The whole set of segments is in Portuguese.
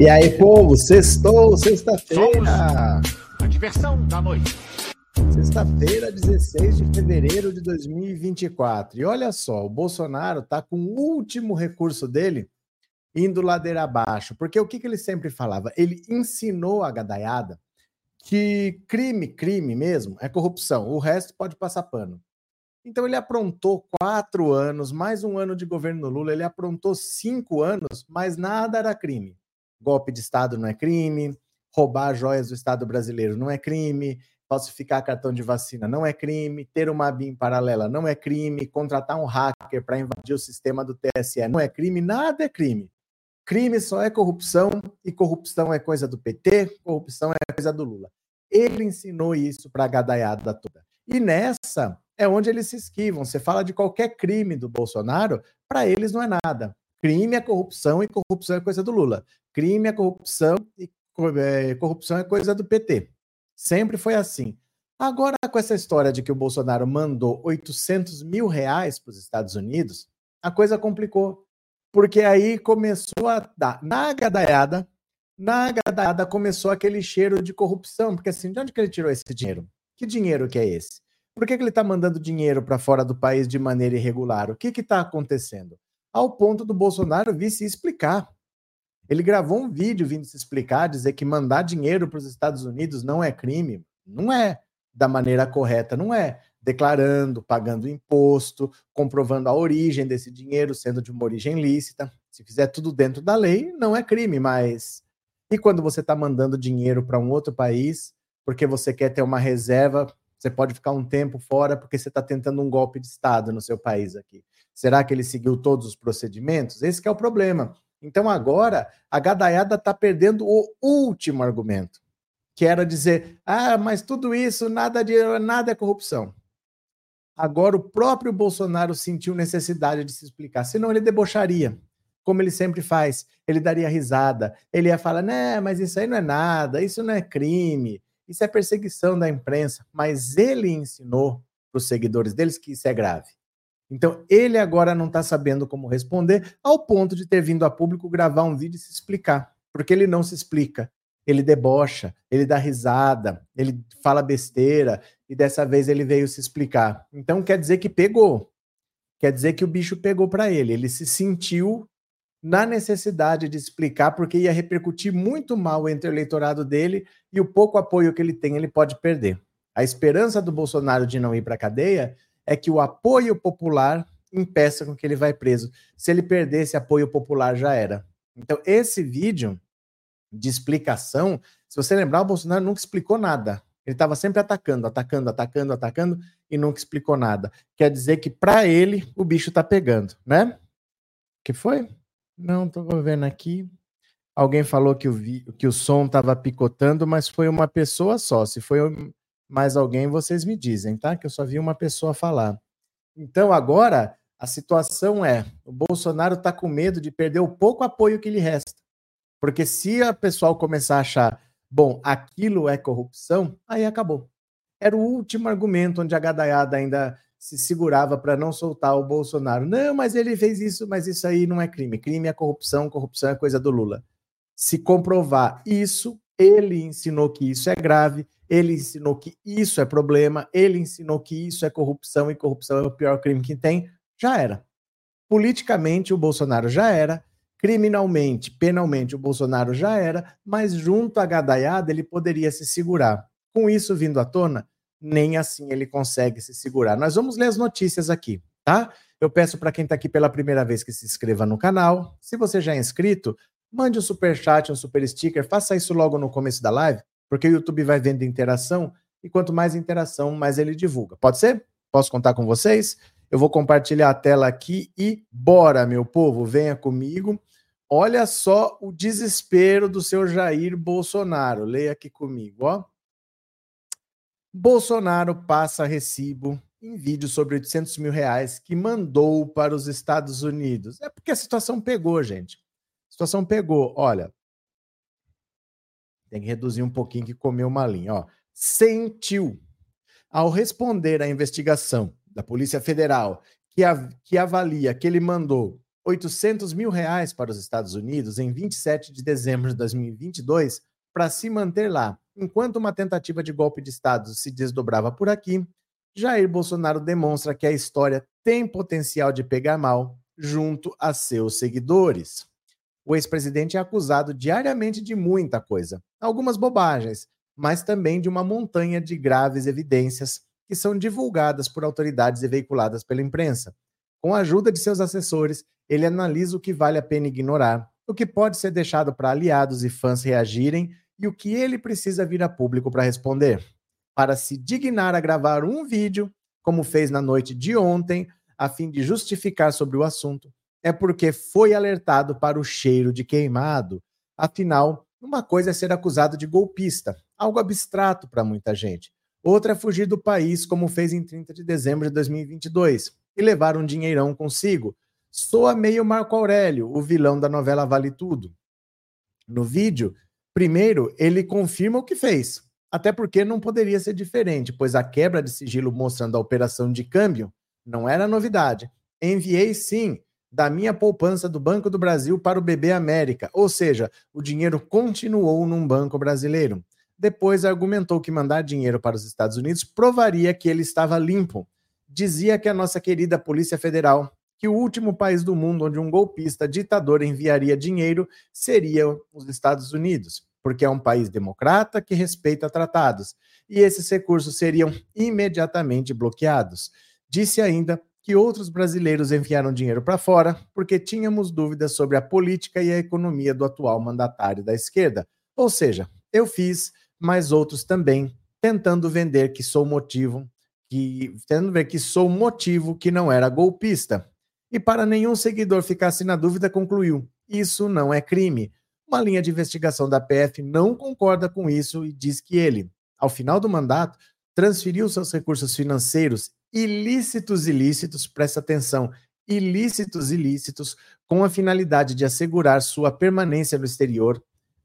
E aí, povo, sextou, sexta-feira. A diversão da noite. Sexta-feira, 16 de fevereiro de 2024. E olha só, o Bolsonaro tá com o último recurso dele indo ladeira abaixo. Porque o que, que ele sempre falava? Ele ensinou a gadaiada que crime, crime mesmo, é corrupção. O resto pode passar pano. Então ele aprontou quatro anos, mais um ano de governo Lula, ele aprontou cinco anos, mas nada era crime. Golpe de Estado não é crime, roubar joias do Estado brasileiro não é crime, falsificar cartão de vacina não é crime, ter uma BIM paralela não é crime, contratar um hacker para invadir o sistema do TSE não é crime, nada é crime. Crime só é corrupção e corrupção é coisa do PT, corrupção é coisa do Lula. Ele ensinou isso para a gadaiada toda. E nessa é onde eles se esquivam. Você fala de qualquer crime do Bolsonaro, para eles não é nada. Crime é corrupção e corrupção é coisa do Lula. Crime é corrupção e é, corrupção é coisa do PT. Sempre foi assim. Agora, com essa história de que o Bolsonaro mandou 800 mil reais para os Estados Unidos, a coisa complicou porque aí começou a dar, na gadaiada, na gadaiada começou aquele cheiro de corrupção, porque assim, de onde que ele tirou esse dinheiro? Que dinheiro que é esse? Por que, que ele está mandando dinheiro para fora do país de maneira irregular? O que está acontecendo? Ao ponto do Bolsonaro vir se explicar. Ele gravou um vídeo vindo se explicar, dizer que mandar dinheiro para os Estados Unidos não é crime. Não é da maneira correta, não é declarando, pagando imposto, comprovando a origem desse dinheiro, sendo de uma origem lícita. Se fizer tudo dentro da lei, não é crime, mas. E quando você está mandando dinheiro para um outro país, porque você quer ter uma reserva, você pode ficar um tempo fora porque você está tentando um golpe de Estado no seu país aqui. Será que ele seguiu todos os procedimentos? Esse é o problema. Então agora a gadaiada está perdendo o último argumento, que era dizer: ah, mas tudo isso, nada de nada é corrupção. Agora o próprio Bolsonaro sentiu necessidade de se explicar, senão ele debocharia, como ele sempre faz. Ele daria risada, ele ia falar: né, mas isso aí não é nada, isso não é crime, isso é perseguição da imprensa. Mas ele ensinou para os seguidores deles que isso é grave. Então ele agora não está sabendo como responder, ao ponto de ter vindo a público gravar um vídeo e se explicar, porque ele não se explica ele debocha, ele dá risada, ele fala besteira, e dessa vez ele veio se explicar. Então quer dizer que pegou. Quer dizer que o bicho pegou para ele. Ele se sentiu na necessidade de explicar, porque ia repercutir muito mal entre o eleitorado dele e o pouco apoio que ele tem, ele pode perder. A esperança do Bolsonaro de não ir para a cadeia é que o apoio popular impeça com que ele vá preso. Se ele perder esse apoio popular, já era. Então, esse vídeo de explicação, se você lembrar, o Bolsonaro nunca explicou nada. Ele estava sempre atacando, atacando, atacando, atacando e nunca explicou nada. Quer dizer que para ele o bicho está pegando, né? Que foi? Não, estou vendo aqui. Alguém falou que o, vi, que o som estava picotando, mas foi uma pessoa só. Se foi mais alguém, vocês me dizem, tá? Que eu só vi uma pessoa falar. Então agora a situação é: o Bolsonaro está com medo de perder o pouco apoio que lhe resta. Porque se a pessoal começar a achar, bom, aquilo é corrupção, aí acabou. Era o último argumento onde a gadaiada ainda se segurava para não soltar o Bolsonaro. Não, mas ele fez isso, mas isso aí não é crime. Crime é corrupção, corrupção é coisa do Lula. Se comprovar isso, ele ensinou que isso é grave, ele ensinou que isso é problema, ele ensinou que isso é corrupção e corrupção é o pior crime que tem, já era. Politicamente, o Bolsonaro já era, Criminalmente, penalmente, o Bolsonaro já era, mas junto à gadaiada ele poderia se segurar. Com isso vindo à tona, nem assim ele consegue se segurar. Nós vamos ler as notícias aqui, tá? Eu peço para quem está aqui pela primeira vez que se inscreva no canal. Se você já é inscrito, mande um super chat, um super sticker, faça isso logo no começo da live, porque o YouTube vai vendo interação e quanto mais interação, mais ele divulga. Pode ser? Posso contar com vocês? Eu vou compartilhar a tela aqui e bora, meu povo, venha comigo. Olha só o desespero do seu Jair Bolsonaro. Leia aqui comigo, ó. Bolsonaro passa recibo em vídeo sobre 800 mil reais que mandou para os Estados Unidos. É porque a situação pegou, gente. A situação pegou. Olha, tem que reduzir um pouquinho que comeu uma linha. Ó. Sentiu. Ao responder à investigação da Polícia Federal, que, a, que avalia que ele mandou 800 mil reais para os Estados Unidos em 27 de dezembro de 2022 para se manter lá. Enquanto uma tentativa de golpe de Estado se desdobrava por aqui, Jair Bolsonaro demonstra que a história tem potencial de pegar mal junto a seus seguidores. O ex-presidente é acusado diariamente de muita coisa, algumas bobagens, mas também de uma montanha de graves evidências que são divulgadas por autoridades e veiculadas pela imprensa. Com a ajuda de seus assessores, ele analisa o que vale a pena ignorar, o que pode ser deixado para aliados e fãs reagirem e o que ele precisa vir a público para responder. Para se dignar a gravar um vídeo, como fez na noite de ontem, a fim de justificar sobre o assunto, é porque foi alertado para o cheiro de queimado. Afinal, uma coisa é ser acusado de golpista, algo abstrato para muita gente. Outra é fugir do país, como fez em 30 de dezembro de 2022, e levar um dinheirão consigo. Soa meio Marco Aurélio, o vilão da novela Vale Tudo. No vídeo, primeiro ele confirma o que fez, até porque não poderia ser diferente, pois a quebra de sigilo mostrando a operação de câmbio não era novidade. Enviei sim da minha poupança do Banco do Brasil para o BB América, ou seja, o dinheiro continuou num banco brasileiro. Depois argumentou que mandar dinheiro para os Estados Unidos provaria que ele estava limpo. Dizia que a nossa querida Polícia Federal, que o último país do mundo onde um golpista ditador enviaria dinheiro seria os Estados Unidos, porque é um país democrata que respeita tratados, e esses recursos seriam imediatamente bloqueados. Disse ainda que outros brasileiros enviaram dinheiro para fora porque tínhamos dúvidas sobre a política e a economia do atual mandatário da esquerda. Ou seja, eu fiz, mas outros também, tentando vender que sou motivo, que tentando ver que sou motivo que não era golpista. E para nenhum seguidor ficasse na dúvida, concluiu: isso não é crime. Uma linha de investigação da PF não concorda com isso e diz que ele, ao final do mandato, transferiu seus recursos financeiros ilícitos ilícitos, presta atenção, ilícitos ilícitos, com a finalidade de assegurar sua permanência no exterior,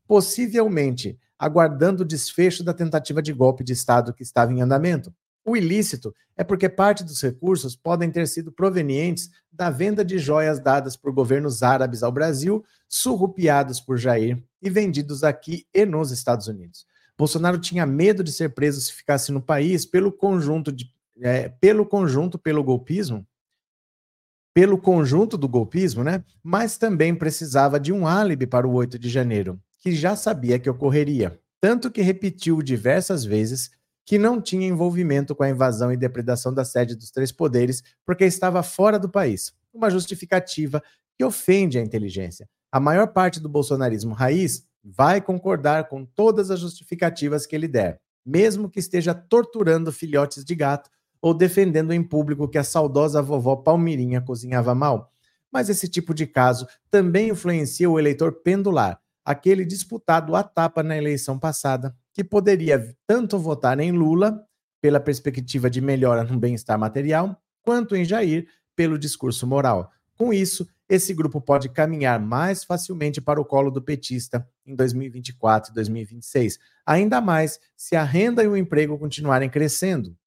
possivelmente aguardando o desfecho da tentativa de golpe de Estado que estava em andamento. O ilícito é porque parte dos recursos podem ter sido provenientes da venda de joias dadas por governos árabes ao Brasil, surrupiados por Jair e vendidos aqui e nos Estados Unidos. Bolsonaro tinha medo de ser preso se ficasse no país pelo conjunto de é, pelo conjunto, pelo golpismo, pelo conjunto do golpismo, né? Mas também precisava de um álibi para o 8 de janeiro, que já sabia que ocorreria, tanto que repetiu diversas vezes que não tinha envolvimento com a invasão e depredação da sede dos três poderes, porque estava fora do país. Uma justificativa que ofende a inteligência. A maior parte do bolsonarismo raiz vai concordar com todas as justificativas que ele der, mesmo que esteja torturando filhotes de gato ou defendendo em público que a saudosa vovó Palmirinha cozinhava mal. Mas esse tipo de caso também influencia o eleitor pendular, aquele disputado à tapa na eleição passada, que poderia tanto votar em Lula, pela perspectiva de melhora no bem-estar material, quanto em Jair, pelo discurso moral. Com isso, esse grupo pode caminhar mais facilmente para o colo do petista em 2024 e 2026, ainda mais se a renda e o emprego continuarem crescendo.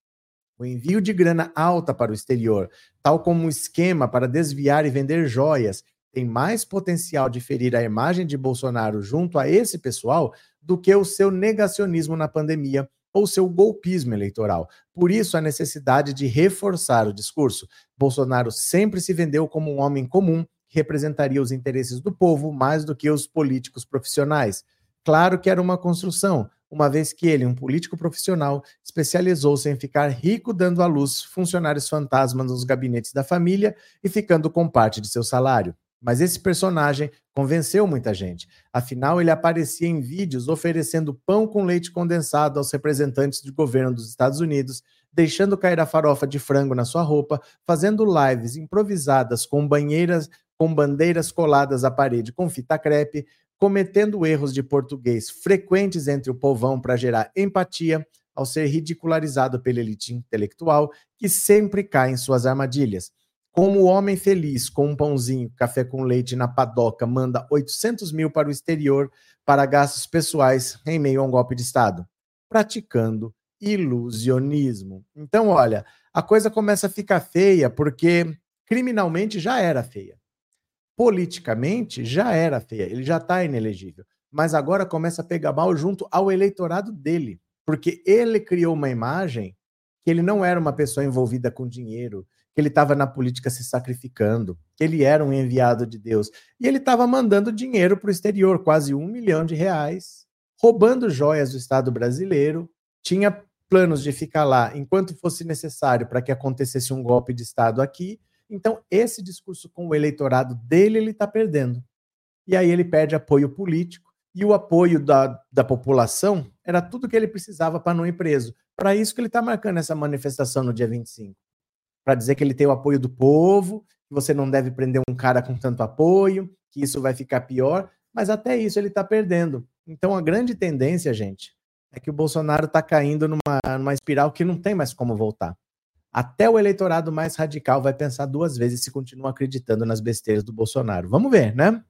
O envio de grana alta para o exterior, tal como um esquema para desviar e vender joias, tem mais potencial de ferir a imagem de Bolsonaro junto a esse pessoal do que o seu negacionismo na pandemia ou seu golpismo eleitoral. Por isso, a necessidade de reforçar o discurso. Bolsonaro sempre se vendeu como um homem comum que representaria os interesses do povo mais do que os políticos profissionais. Claro que era uma construção, uma vez que ele, um político profissional, especializou-se em ficar rico dando à luz funcionários fantasmas nos gabinetes da família e ficando com parte de seu salário. Mas esse personagem convenceu muita gente. Afinal, ele aparecia em vídeos oferecendo pão com leite condensado aos representantes do governo dos Estados Unidos, deixando cair a farofa de frango na sua roupa, fazendo lives improvisadas com banheiras com bandeiras coladas à parede com fita crepe, cometendo erros de português frequentes entre o povão para gerar empatia, ao ser ridicularizado pela elite intelectual, que sempre cai em suas armadilhas. Como o homem feliz com um pãozinho, café com leite na padoca manda 800 mil para o exterior para gastos pessoais em meio a um golpe de Estado? Praticando ilusionismo. Então, olha, a coisa começa a ficar feia porque criminalmente já era feia. Politicamente já era feia, ele já está inelegível. Mas agora começa a pegar mal junto ao eleitorado dele, porque ele criou uma imagem que ele não era uma pessoa envolvida com dinheiro, que ele estava na política se sacrificando, que ele era um enviado de Deus. E ele estava mandando dinheiro para o exterior, quase um milhão de reais, roubando joias do Estado brasileiro, tinha planos de ficar lá enquanto fosse necessário para que acontecesse um golpe de Estado aqui. Então, esse discurso com o eleitorado dele, ele está perdendo. E aí ele perde apoio político, e o apoio da, da população era tudo que ele precisava para não ir preso. Para isso que ele está marcando essa manifestação no dia 25 para dizer que ele tem o apoio do povo, que você não deve prender um cara com tanto apoio, que isso vai ficar pior, mas até isso ele está perdendo. Então a grande tendência, gente, é que o Bolsonaro está caindo numa, numa espiral que não tem mais como voltar. Até o eleitorado mais radical vai pensar duas vezes se continua acreditando nas besteiras do Bolsonaro. Vamos ver, né?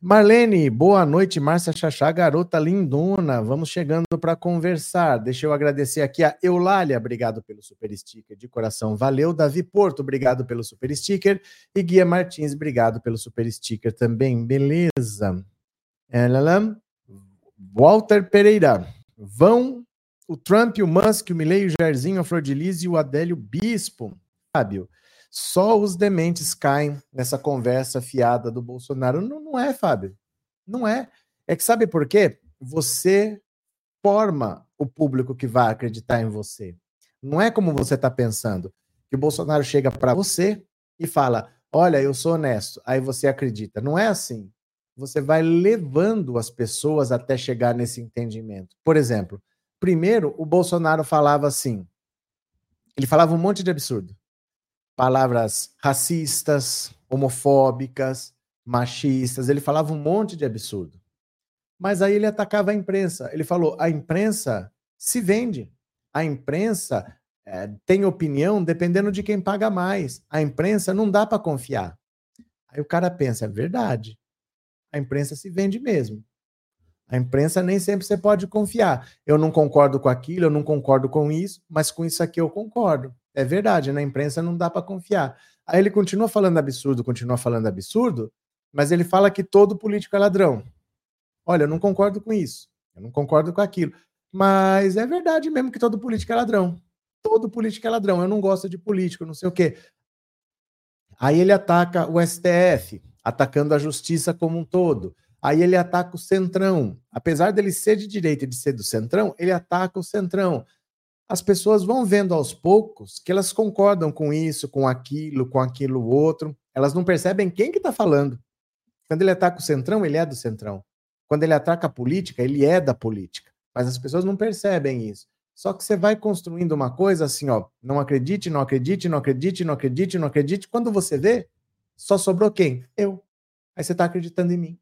Marlene, boa noite. Márcia Chachá, garota lindona. Vamos chegando para conversar. Deixa eu agradecer aqui a Eulália, obrigado pelo super sticker de coração. Valeu. Davi Porto, obrigado pelo super sticker. E Guia Martins, obrigado pelo super sticker também. Beleza. Walter Pereira. Vão o Trump, o Musk, o Milley, o Jairzinho, a Flor de Lis e o Adélio Bispo. Fábio. Só os dementes caem nessa conversa fiada do Bolsonaro. Não, não é, Fábio. Não é. É que sabe por quê? Você forma o público que vai acreditar em você. Não é como você está pensando. Que o Bolsonaro chega para você e fala: Olha, eu sou honesto. Aí você acredita. Não é assim. Você vai levando as pessoas até chegar nesse entendimento. Por exemplo, primeiro, o Bolsonaro falava assim. Ele falava um monte de absurdo palavras racistas, homofóbicas, machistas, ele falava um monte de absurdo. Mas aí ele atacava a imprensa. Ele falou: a imprensa se vende. A imprensa é, tem opinião dependendo de quem paga mais. A imprensa não dá para confiar. Aí o cara pensa: é verdade. A imprensa se vende mesmo. A imprensa nem sempre você pode confiar. Eu não concordo com aquilo, eu não concordo com isso, mas com isso aqui eu concordo. É verdade, na imprensa não dá para confiar. Aí ele continua falando absurdo, continua falando absurdo, mas ele fala que todo político é ladrão. Olha, eu não concordo com isso, eu não concordo com aquilo. Mas é verdade mesmo que todo político é ladrão. Todo político é ladrão. Eu não gosto de político, não sei o quê. Aí ele ataca o STF, atacando a justiça como um todo. Aí ele ataca o Centrão. Apesar dele ser de direita e de ser do Centrão, ele ataca o Centrão as pessoas vão vendo aos poucos que elas concordam com isso, com aquilo, com aquilo outro. Elas não percebem quem que está falando. Quando ele ataca o centrão, ele é do centrão. Quando ele ataca a política, ele é da política. Mas as pessoas não percebem isso. Só que você vai construindo uma coisa assim, ó, não acredite, não acredite, não acredite, não acredite, não acredite. Quando você vê, só sobrou quem? Eu. Aí você está acreditando em mim.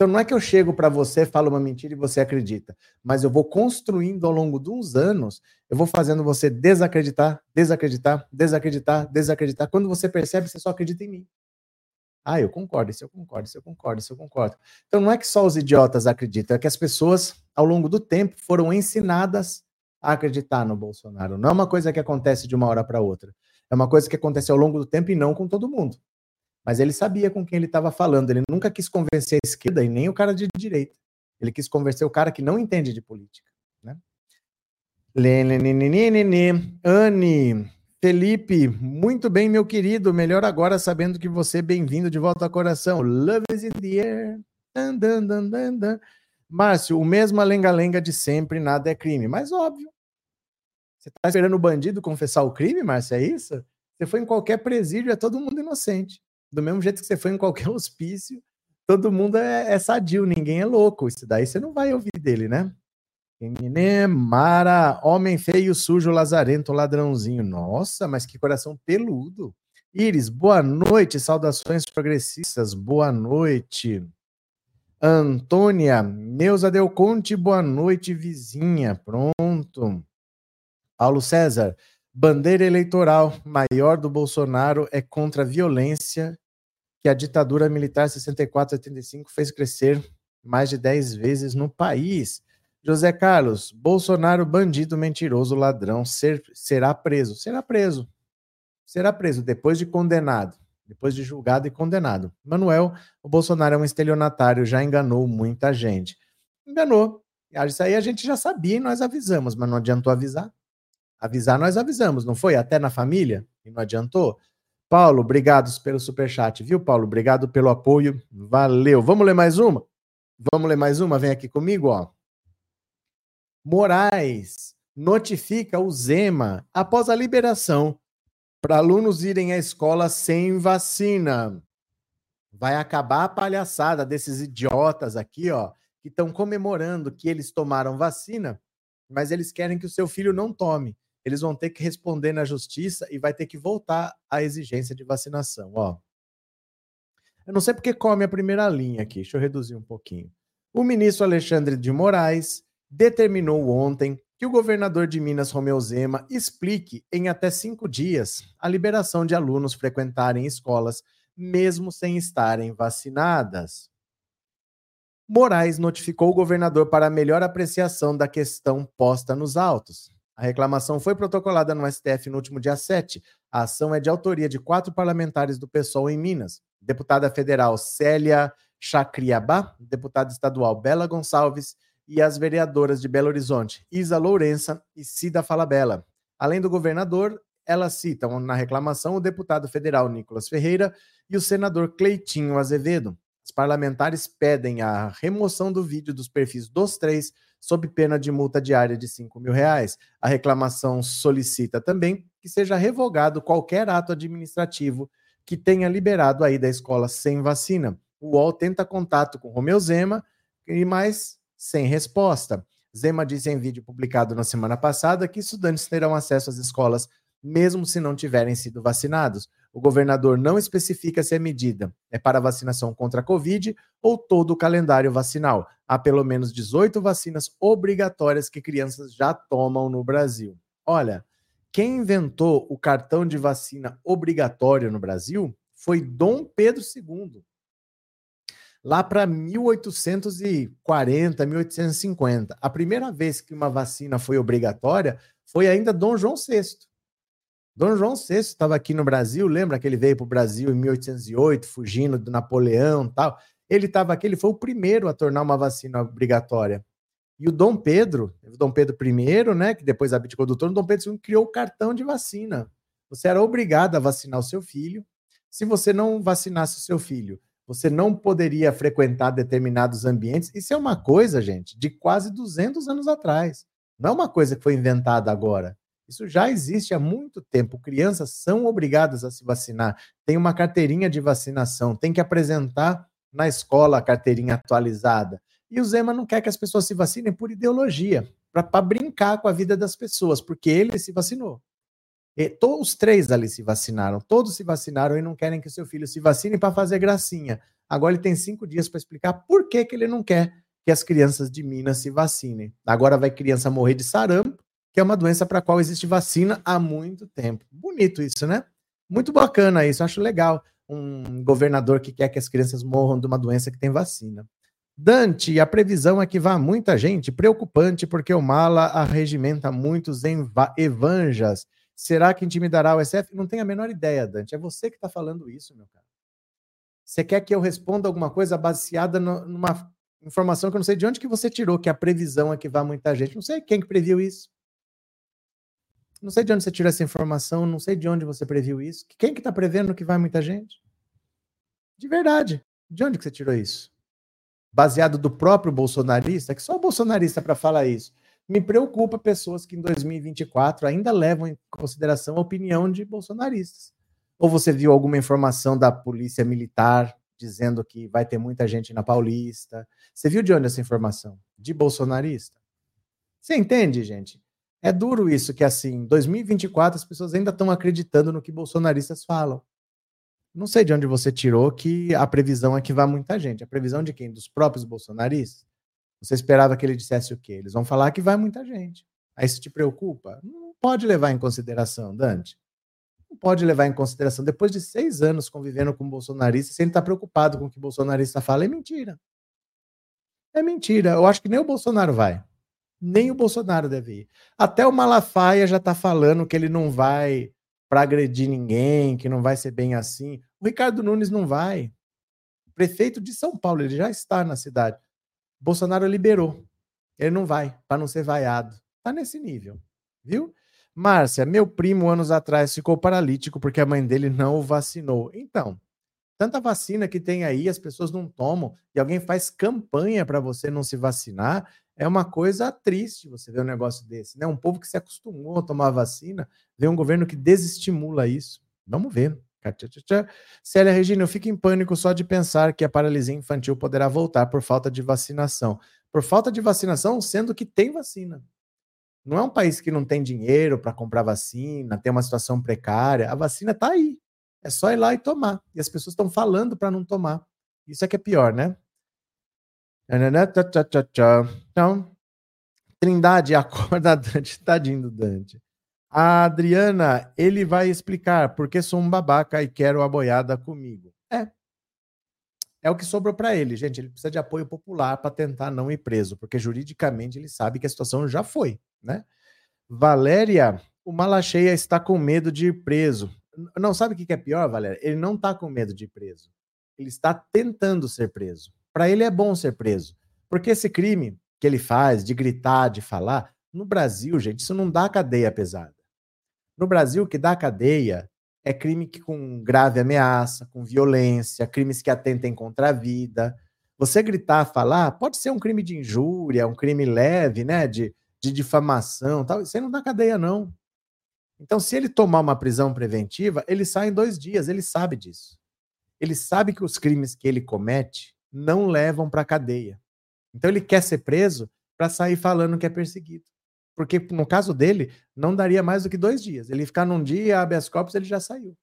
Então não é que eu chego para você, falo uma mentira e você acredita, mas eu vou construindo ao longo uns anos, eu vou fazendo você desacreditar, desacreditar, desacreditar, desacreditar. Quando você percebe, você só acredita em mim. Ah, eu concordo, isso eu concordo, isso eu concordo, isso eu concordo. Então não é que só os idiotas acreditam, é que as pessoas, ao longo do tempo, foram ensinadas a acreditar no Bolsonaro. Não é uma coisa que acontece de uma hora para outra. É uma coisa que acontece ao longo do tempo e não com todo mundo. Mas ele sabia com quem ele estava falando. Ele nunca quis convencer a esquerda e nem o cara de direita. Ele quis convencer o cara que não entende de política. Né? Anne, Felipe, muito bem, meu querido. Melhor agora sabendo que você, bem-vindo de volta ao coração. Love is in the air. Dan, dan, dan, dan. Márcio, o mesmo lenga-lenga de sempre, nada é crime. Mas óbvio. Você está esperando o bandido confessar o crime, Márcio? É isso? Você foi em qualquer presídio, é todo mundo inocente do mesmo jeito que você foi em qualquer hospício, todo mundo é, é sadio, ninguém é louco. Isso daí você não vai ouvir dele, né? Mara, homem feio, sujo, lazarento, ladrãozinho. Nossa, mas que coração peludo. Iris, boa noite, saudações progressistas, boa noite. Antônia, Neuza Del Conte, boa noite, vizinha. Pronto. Paulo César, Bandeira eleitoral maior do Bolsonaro é contra a violência que a ditadura militar 64-85 fez crescer mais de 10 vezes no país. José Carlos, Bolsonaro, bandido, mentiroso, ladrão, ser, será preso. Será preso. Será preso depois de condenado. depois de julgado e condenado. Manuel, o Bolsonaro é um estelionatário, já enganou muita gente. Enganou. Isso aí a gente já sabia e nós avisamos, mas não adiantou avisar. Avisar nós avisamos, não foi? Até na família e não adiantou. Paulo, obrigado pelo superchat, viu, Paulo? Obrigado pelo apoio. Valeu. Vamos ler mais uma? Vamos ler mais uma? Vem aqui comigo, ó. Moraes notifica o Zema após a liberação para alunos irem à escola sem vacina. Vai acabar a palhaçada desses idiotas aqui, ó, que estão comemorando que eles tomaram vacina, mas eles querem que o seu filho não tome. Eles vão ter que responder na justiça e vai ter que voltar à exigência de vacinação, ó. Eu não sei porque come a primeira linha aqui, deixa eu reduzir um pouquinho. O ministro Alexandre de Moraes determinou ontem que o governador de Minas, Romeu Zema, explique em até cinco dias a liberação de alunos frequentarem escolas, mesmo sem estarem vacinadas. Moraes notificou o governador para melhor apreciação da questão posta nos autos. A reclamação foi protocolada no STF no último dia 7. A ação é de autoria de quatro parlamentares do PSOL em Minas: deputada federal Célia Chacriabá, deputada estadual Bela Gonçalves e as vereadoras de Belo Horizonte, Isa Lourença e Cida Falabella. Além do governador, elas citam na reclamação o deputado federal Nicolas Ferreira e o senador Cleitinho Azevedo. Os parlamentares pedem a remoção do vídeo dos perfis dos três, sob pena de multa diária de 5 mil reais. A reclamação solicita também que seja revogado qualquer ato administrativo que tenha liberado a ida à escola sem vacina. O UOL tenta contato com Romeu Zema, e mais sem resposta. Zema disse em vídeo publicado na semana passada que estudantes terão acesso às escolas mesmo se não tiverem sido vacinados. O governador não especifica se a medida é para vacinação contra a Covid ou todo o calendário vacinal. Há pelo menos 18 vacinas obrigatórias que crianças já tomam no Brasil. Olha, quem inventou o cartão de vacina obrigatório no Brasil foi Dom Pedro II lá para 1840, 1850. A primeira vez que uma vacina foi obrigatória foi ainda Dom João VI. Dom João VI estava aqui no Brasil, lembra que ele veio para o Brasil em 1808, fugindo do Napoleão tal. Ele estava aqui, ele foi o primeiro a tornar uma vacina obrigatória. E o Dom Pedro, o Dom Pedro I, né, que depois abdicou do trono, Dom Pedro II criou o cartão de vacina. Você era obrigado a vacinar o seu filho. Se você não vacinasse o seu filho você não poderia frequentar determinados ambientes. Isso é uma coisa, gente, de quase 200 anos atrás. Não é uma coisa que foi inventada agora. Isso já existe há muito tempo. Crianças são obrigadas a se vacinar. Tem uma carteirinha de vacinação, tem que apresentar na escola a carteirinha atualizada. E o Zema não quer que as pessoas se vacinem por ideologia, para brincar com a vida das pessoas, porque ele se vacinou. E todos os três ali se vacinaram, todos se vacinaram e não querem que seu filho se vacine para fazer gracinha. Agora ele tem cinco dias para explicar por que, que ele não quer que as crianças de Minas se vacinem. Agora vai criança morrer de sarampo, que é uma doença para a qual existe vacina há muito tempo. Bonito isso, né? Muito bacana isso, acho legal. Um governador que quer que as crianças morram de uma doença que tem vacina. Dante, a previsão é que vá muita gente, preocupante, porque o mala arregimenta muitos evanjas Será que intimidará o SF? Não tenho a menor ideia, Dante. É você que está falando isso, meu cara. Você quer que eu responda alguma coisa baseada no, numa informação que eu não sei de onde que você tirou, que a previsão é que vá muita gente. Não sei quem que previu isso. Não sei de onde você tirou essa informação, não sei de onde você previu isso. Quem que está prevendo que vai muita gente? De verdade. De onde que você tirou isso? Baseado do próprio bolsonarista? Que só o bolsonarista para falar isso me preocupa pessoas que em 2024 ainda levam em consideração a opinião de bolsonaristas. Ou você viu alguma informação da polícia militar dizendo que vai ter muita gente na Paulista? Você viu de onde essa informação? De bolsonarista? Você entende, gente? É duro isso que assim, 2024 as pessoas ainda estão acreditando no que bolsonaristas falam. Não sei de onde você tirou que a previsão é que vá muita gente. A previsão de quem? Dos próprios bolsonaristas? Você esperava que ele dissesse o quê? Eles vão falar que vai muita gente. Aí isso te preocupa? Não pode levar em consideração, Dante. Não pode levar em consideração. Depois de seis anos convivendo com bolsonaristas, se ele está preocupado com o que bolsonarista fala, é mentira. É mentira. Eu acho que nem o Bolsonaro vai. Nem o Bolsonaro deve ir. Até o Malafaia já está falando que ele não vai para agredir ninguém, que não vai ser bem assim. O Ricardo Nunes não vai. prefeito de São Paulo, ele já está na cidade. Bolsonaro liberou. Ele não vai, para não ser vaiado. Tá nesse nível, viu? Márcia, meu primo anos atrás ficou paralítico porque a mãe dele não o vacinou. Então, tanta vacina que tem aí, as pessoas não tomam, e alguém faz campanha para você não se vacinar, é uma coisa triste você ver um negócio desse, né? Um povo que se acostumou a tomar vacina, vê um governo que desestimula isso. Vamos ver. Célia Regina, eu fico em pânico só de pensar que a paralisia infantil poderá voltar por falta de vacinação. Por falta de vacinação, sendo que tem vacina. Não é um país que não tem dinheiro para comprar vacina, tem uma situação precária. A vacina está aí. É só ir lá e tomar. E as pessoas estão falando para não tomar. Isso é que é pior, né? Então, Trindade, acorda Dante, tadinho do Dante. A Adriana, ele vai explicar porque sou um babaca e quero a boiada comigo. É. É o que sobrou para ele, gente. Ele precisa de apoio popular para tentar não ir preso, porque juridicamente ele sabe que a situação já foi, né? Valéria, o Malacheia está com medo de ir preso. Não, sabe o que é pior, Valéria? Ele não está com medo de ir preso. Ele está tentando ser preso. Para ele é bom ser preso. Porque esse crime que ele faz de gritar, de falar, no Brasil, gente, isso não dá cadeia pesada. No Brasil, o que dá cadeia é crime que com grave ameaça, com violência, crimes que atentem contra a vida. Você gritar, falar, pode ser um crime de injúria, um crime leve, né, de, de difamação, tal. Isso aí não dá cadeia, não. Então, se ele tomar uma prisão preventiva, ele sai em dois dias, ele sabe disso. Ele sabe que os crimes que ele comete não levam para cadeia. Então, ele quer ser preso para sair falando que é perseguido. Porque, no caso dele, não daria mais do que dois dias. Ele ficar num dia, habeas corpus, ele já saiu.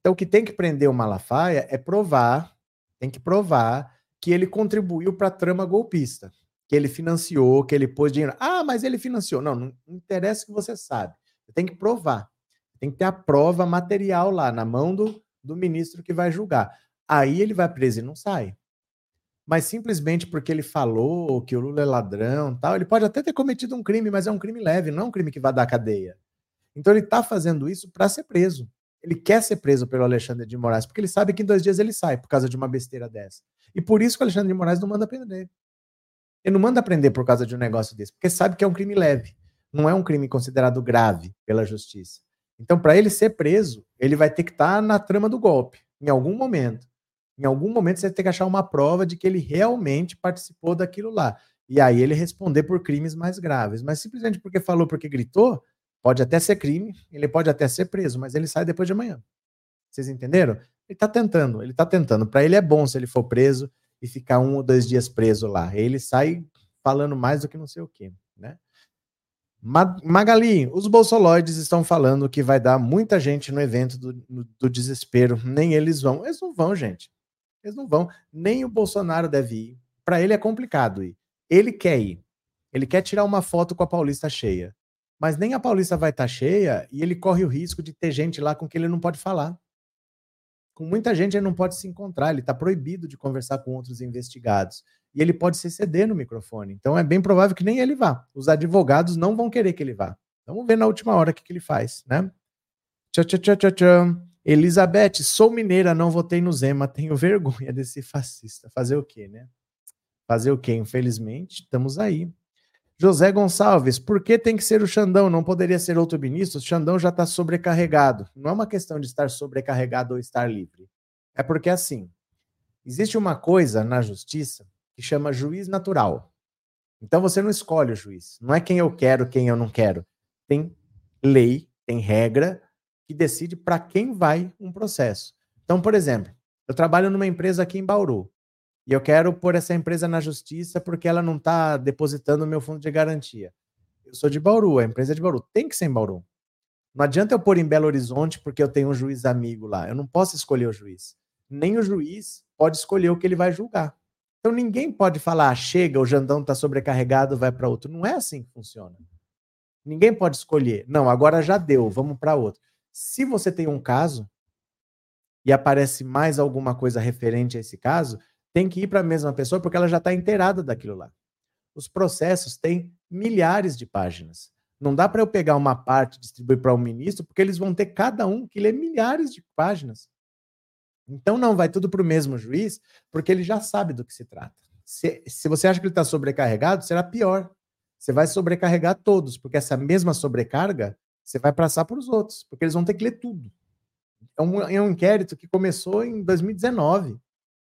Então, o que tem que prender o Malafaia é provar, tem que provar que ele contribuiu para a trama golpista, que ele financiou, que ele pôs dinheiro. Ah, mas ele financiou. Não, não interessa que você sabe. Tem que provar. Tem que ter a prova material lá na mão do, do ministro que vai julgar. Aí ele vai preso e não sai. Mas simplesmente porque ele falou que o Lula é ladrão, tal, ele pode até ter cometido um crime, mas é um crime leve, não é um crime que vai dar cadeia. Então ele está fazendo isso para ser preso. Ele quer ser preso pelo Alexandre de Moraes, porque ele sabe que em dois dias ele sai por causa de uma besteira dessa. E por isso que o Alexandre de Moraes não manda prender. Ele não manda prender por causa de um negócio desse, porque sabe que é um crime leve não é um crime considerado grave pela justiça. Então, para ele ser preso, ele vai ter que estar tá na trama do golpe, em algum momento. Em algum momento você ter que achar uma prova de que ele realmente participou daquilo lá. E aí ele responder por crimes mais graves. Mas simplesmente porque falou, porque gritou, pode até ser crime, ele pode até ser preso, mas ele sai depois de amanhã. Vocês entenderam? Ele está tentando, ele está tentando. Para ele é bom se ele for preso e ficar um ou dois dias preso lá. Ele sai falando mais do que não sei o quê, né? Magali, os bolsoloides estão falando que vai dar muita gente no evento do, do, desespero. Nem eles vão. Eles não vão, gente. Eles não vão. Nem o Bolsonaro deve ir. Para ele é complicado ir. Ele quer ir. Ele quer tirar uma foto com a Paulista cheia. Mas nem a Paulista vai estar tá cheia e ele corre o risco de ter gente lá com quem ele não pode falar. Com muita gente ele não pode se encontrar, ele está proibido de conversar com outros investigados e ele pode se ceder no microfone. Então é bem provável que nem ele vá. Os advogados não vão querer que ele vá. Vamos ver na última hora o que, que ele faz, né? Tchau, tchau, tchau, tchau, tchau. Elizabeth, sou mineira, não votei no Zema, tenho vergonha desse fascista. Fazer o quê, né? Fazer o quê? Infelizmente, estamos aí. José Gonçalves, por que tem que ser o Xandão? Não poderia ser outro ministro? O Xandão já está sobrecarregado. Não é uma questão de estar sobrecarregado ou estar livre. É porque, assim, existe uma coisa na justiça que chama juiz natural. Então você não escolhe o juiz. Não é quem eu quero, quem eu não quero. Tem lei, tem regra que decide para quem vai um processo. Então, por exemplo, eu trabalho numa empresa aqui em Bauru e eu quero pôr essa empresa na justiça porque ela não está depositando o meu fundo de garantia. Eu sou de Bauru, a empresa é de Bauru. Tem que ser em Bauru. Não adianta eu pôr em Belo Horizonte porque eu tenho um juiz amigo lá. Eu não posso escolher o juiz. Nem o juiz pode escolher o que ele vai julgar. Então ninguém pode falar, ah, chega, o Jandão está sobrecarregado, vai para outro. Não é assim que funciona. Ninguém pode escolher. Não, agora já deu, vamos para outro. Se você tem um caso e aparece mais alguma coisa referente a esse caso, tem que ir para a mesma pessoa porque ela já está inteirada daquilo lá. Os processos têm milhares de páginas. Não dá para eu pegar uma parte e distribuir para um ministro, porque eles vão ter cada um que ler milhares de páginas. Então não vai tudo para o mesmo juiz, porque ele já sabe do que se trata. Se, se você acha que ele está sobrecarregado, será pior. Você vai sobrecarregar todos, porque essa mesma sobrecarga você vai passar para os outros, porque eles vão ter que ler tudo. É um, é um inquérito que começou em 2019.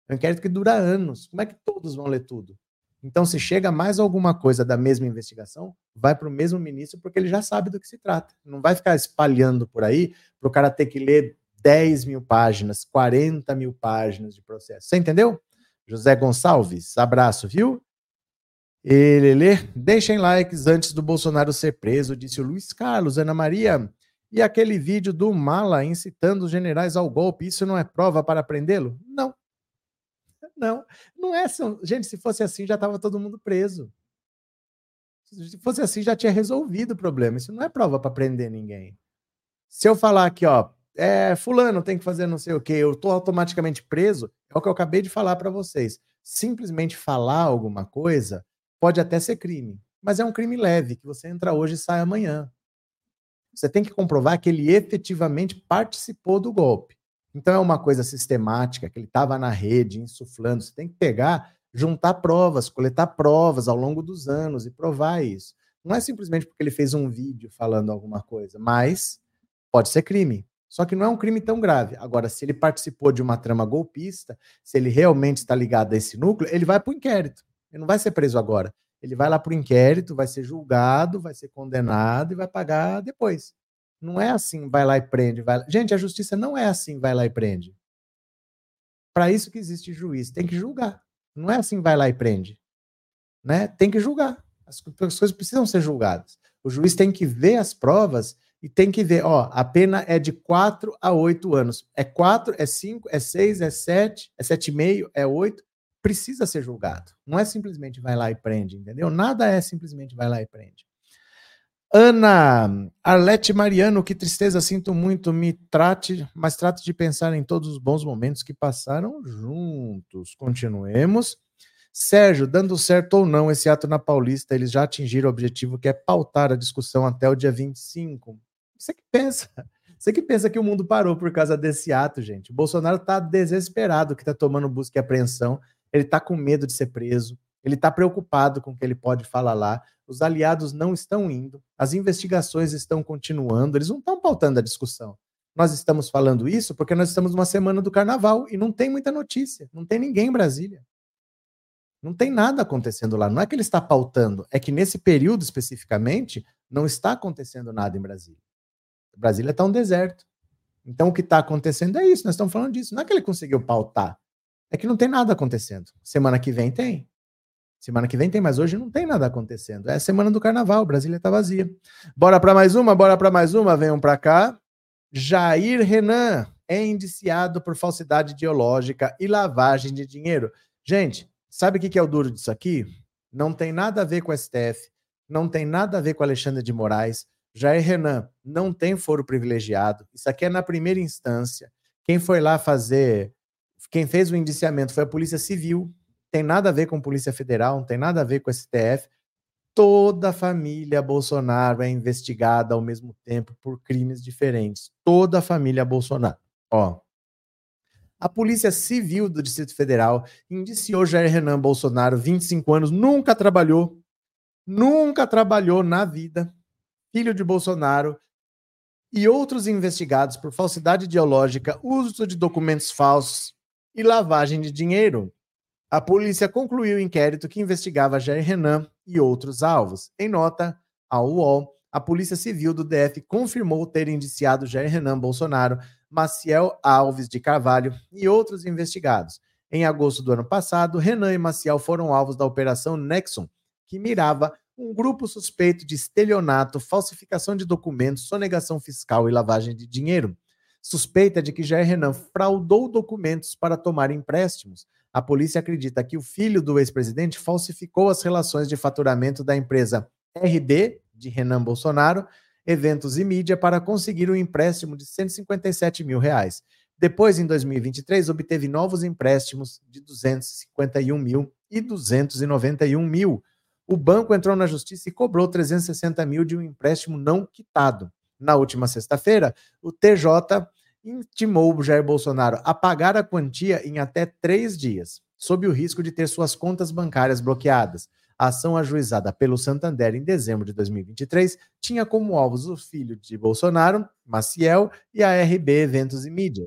É um inquérito que dura anos. Como é que todos vão ler tudo? Então, se chega mais alguma coisa da mesma investigação, vai para o mesmo ministro, porque ele já sabe do que se trata. Não vai ficar espalhando por aí para o cara ter que ler 10 mil páginas, 40 mil páginas de processo. Você entendeu? José Gonçalves, abraço, viu? Elele, deixem likes antes do Bolsonaro ser preso, disse o Luiz Carlos, Ana Maria. E aquele vídeo do Mala incitando os generais ao golpe, isso não é prova para prendê-lo? Não. Não, não é. Gente, se fosse assim, já estava todo mundo preso. Se fosse assim, já tinha resolvido o problema. Isso não é prova para prender ninguém. Se eu falar aqui, ó, é, fulano tem que fazer não sei o que, eu estou automaticamente preso, é o que eu acabei de falar para vocês. Simplesmente falar alguma coisa pode até ser crime, mas é um crime leve, que você entra hoje e sai amanhã. Você tem que comprovar que ele efetivamente participou do golpe. Então é uma coisa sistemática, que ele estava na rede, insuflando. Você tem que pegar, juntar provas, coletar provas ao longo dos anos e provar isso. Não é simplesmente porque ele fez um vídeo falando alguma coisa, mas pode ser crime. Só que não é um crime tão grave. Agora, se ele participou de uma trama golpista, se ele realmente está ligado a esse núcleo, ele vai para o inquérito. Ele não vai ser preso agora. Ele vai lá para o inquérito, vai ser julgado, vai ser condenado e vai pagar depois. Não é assim, vai lá e prende. Gente, a justiça não é assim, vai lá e prende. Para isso que existe juiz, tem que julgar. Não é assim, vai lá e prende. Né? Tem que julgar. As, as coisas precisam ser julgadas. O juiz tem que ver as provas e tem que ver, ó, a pena é de 4 a 8 anos. É 4, é 5, é 6, é 7, é 7,5, é 8. Precisa ser julgado. Não é simplesmente vai lá e prende, entendeu? Nada é simplesmente vai lá e prende. Ana, Arlete Mariano, que tristeza, sinto muito, me trate, mas trate de pensar em todos os bons momentos que passaram juntos. Continuemos. Sérgio, dando certo ou não esse ato na Paulista, eles já atingiram o objetivo que é pautar a discussão até o dia 25. Você que pensa, você que pensa que o mundo parou por causa desse ato, gente. O Bolsonaro está desesperado que está tomando busca e apreensão, ele está com medo de ser preso, ele está preocupado com o que ele pode falar lá os aliados não estão indo, as investigações estão continuando, eles não estão pautando a discussão. Nós estamos falando isso porque nós estamos numa semana do carnaval e não tem muita notícia, não tem ninguém em Brasília. Não tem nada acontecendo lá. Não é que ele está pautando, é que nesse período especificamente não está acontecendo nada em Brasília. Brasília está um deserto. Então o que está acontecendo é isso, nós estamos falando disso. Não é que ele conseguiu pautar, é que não tem nada acontecendo. Semana que vem tem. Semana que vem tem, mas hoje não tem nada acontecendo. É a semana do carnaval, Brasília está vazia. Bora para mais uma, bora para mais uma, venham para cá. Jair Renan é indiciado por falsidade ideológica e lavagem de dinheiro. Gente, sabe o que é o duro disso aqui? Não tem nada a ver com o STF, não tem nada a ver com Alexandre de Moraes. Jair Renan não tem foro privilegiado. Isso aqui é na primeira instância. Quem foi lá fazer, quem fez o indiciamento foi a Polícia Civil, tem nada a ver com Polícia Federal, não tem nada a ver com o STF. Toda a família Bolsonaro é investigada ao mesmo tempo por crimes diferentes. Toda a família Bolsonaro. Ó, a Polícia Civil do Distrito Federal indiciou Jair Renan Bolsonaro, 25 anos, nunca trabalhou, nunca trabalhou na vida, filho de Bolsonaro, e outros investigados por falsidade ideológica, uso de documentos falsos e lavagem de dinheiro. A polícia concluiu o inquérito que investigava Jair Renan e outros alvos. Em nota ao UOL, a Polícia Civil do DF confirmou ter indiciado Jair Renan Bolsonaro, Maciel Alves de Carvalho e outros investigados. Em agosto do ano passado, Renan e Maciel foram alvos da Operação Nexon, que mirava um grupo suspeito de estelionato, falsificação de documentos, sonegação fiscal e lavagem de dinheiro. Suspeita de que Jair Renan fraudou documentos para tomar empréstimos a polícia acredita que o filho do ex-presidente falsificou as relações de faturamento da empresa RD, de Renan Bolsonaro, Eventos e Mídia, para conseguir um empréstimo de 157 mil reais. Depois, em 2023, obteve novos empréstimos de 251 mil e 291 mil. O banco entrou na justiça e cobrou 360 mil de um empréstimo não quitado. Na última sexta-feira, o TJ intimou o Jair Bolsonaro a pagar a quantia em até três dias, sob o risco de ter suas contas bancárias bloqueadas. A ação ajuizada pelo Santander em dezembro de 2023 tinha como alvos o filho de Bolsonaro, Maciel, e a RB Eventos e Mídia.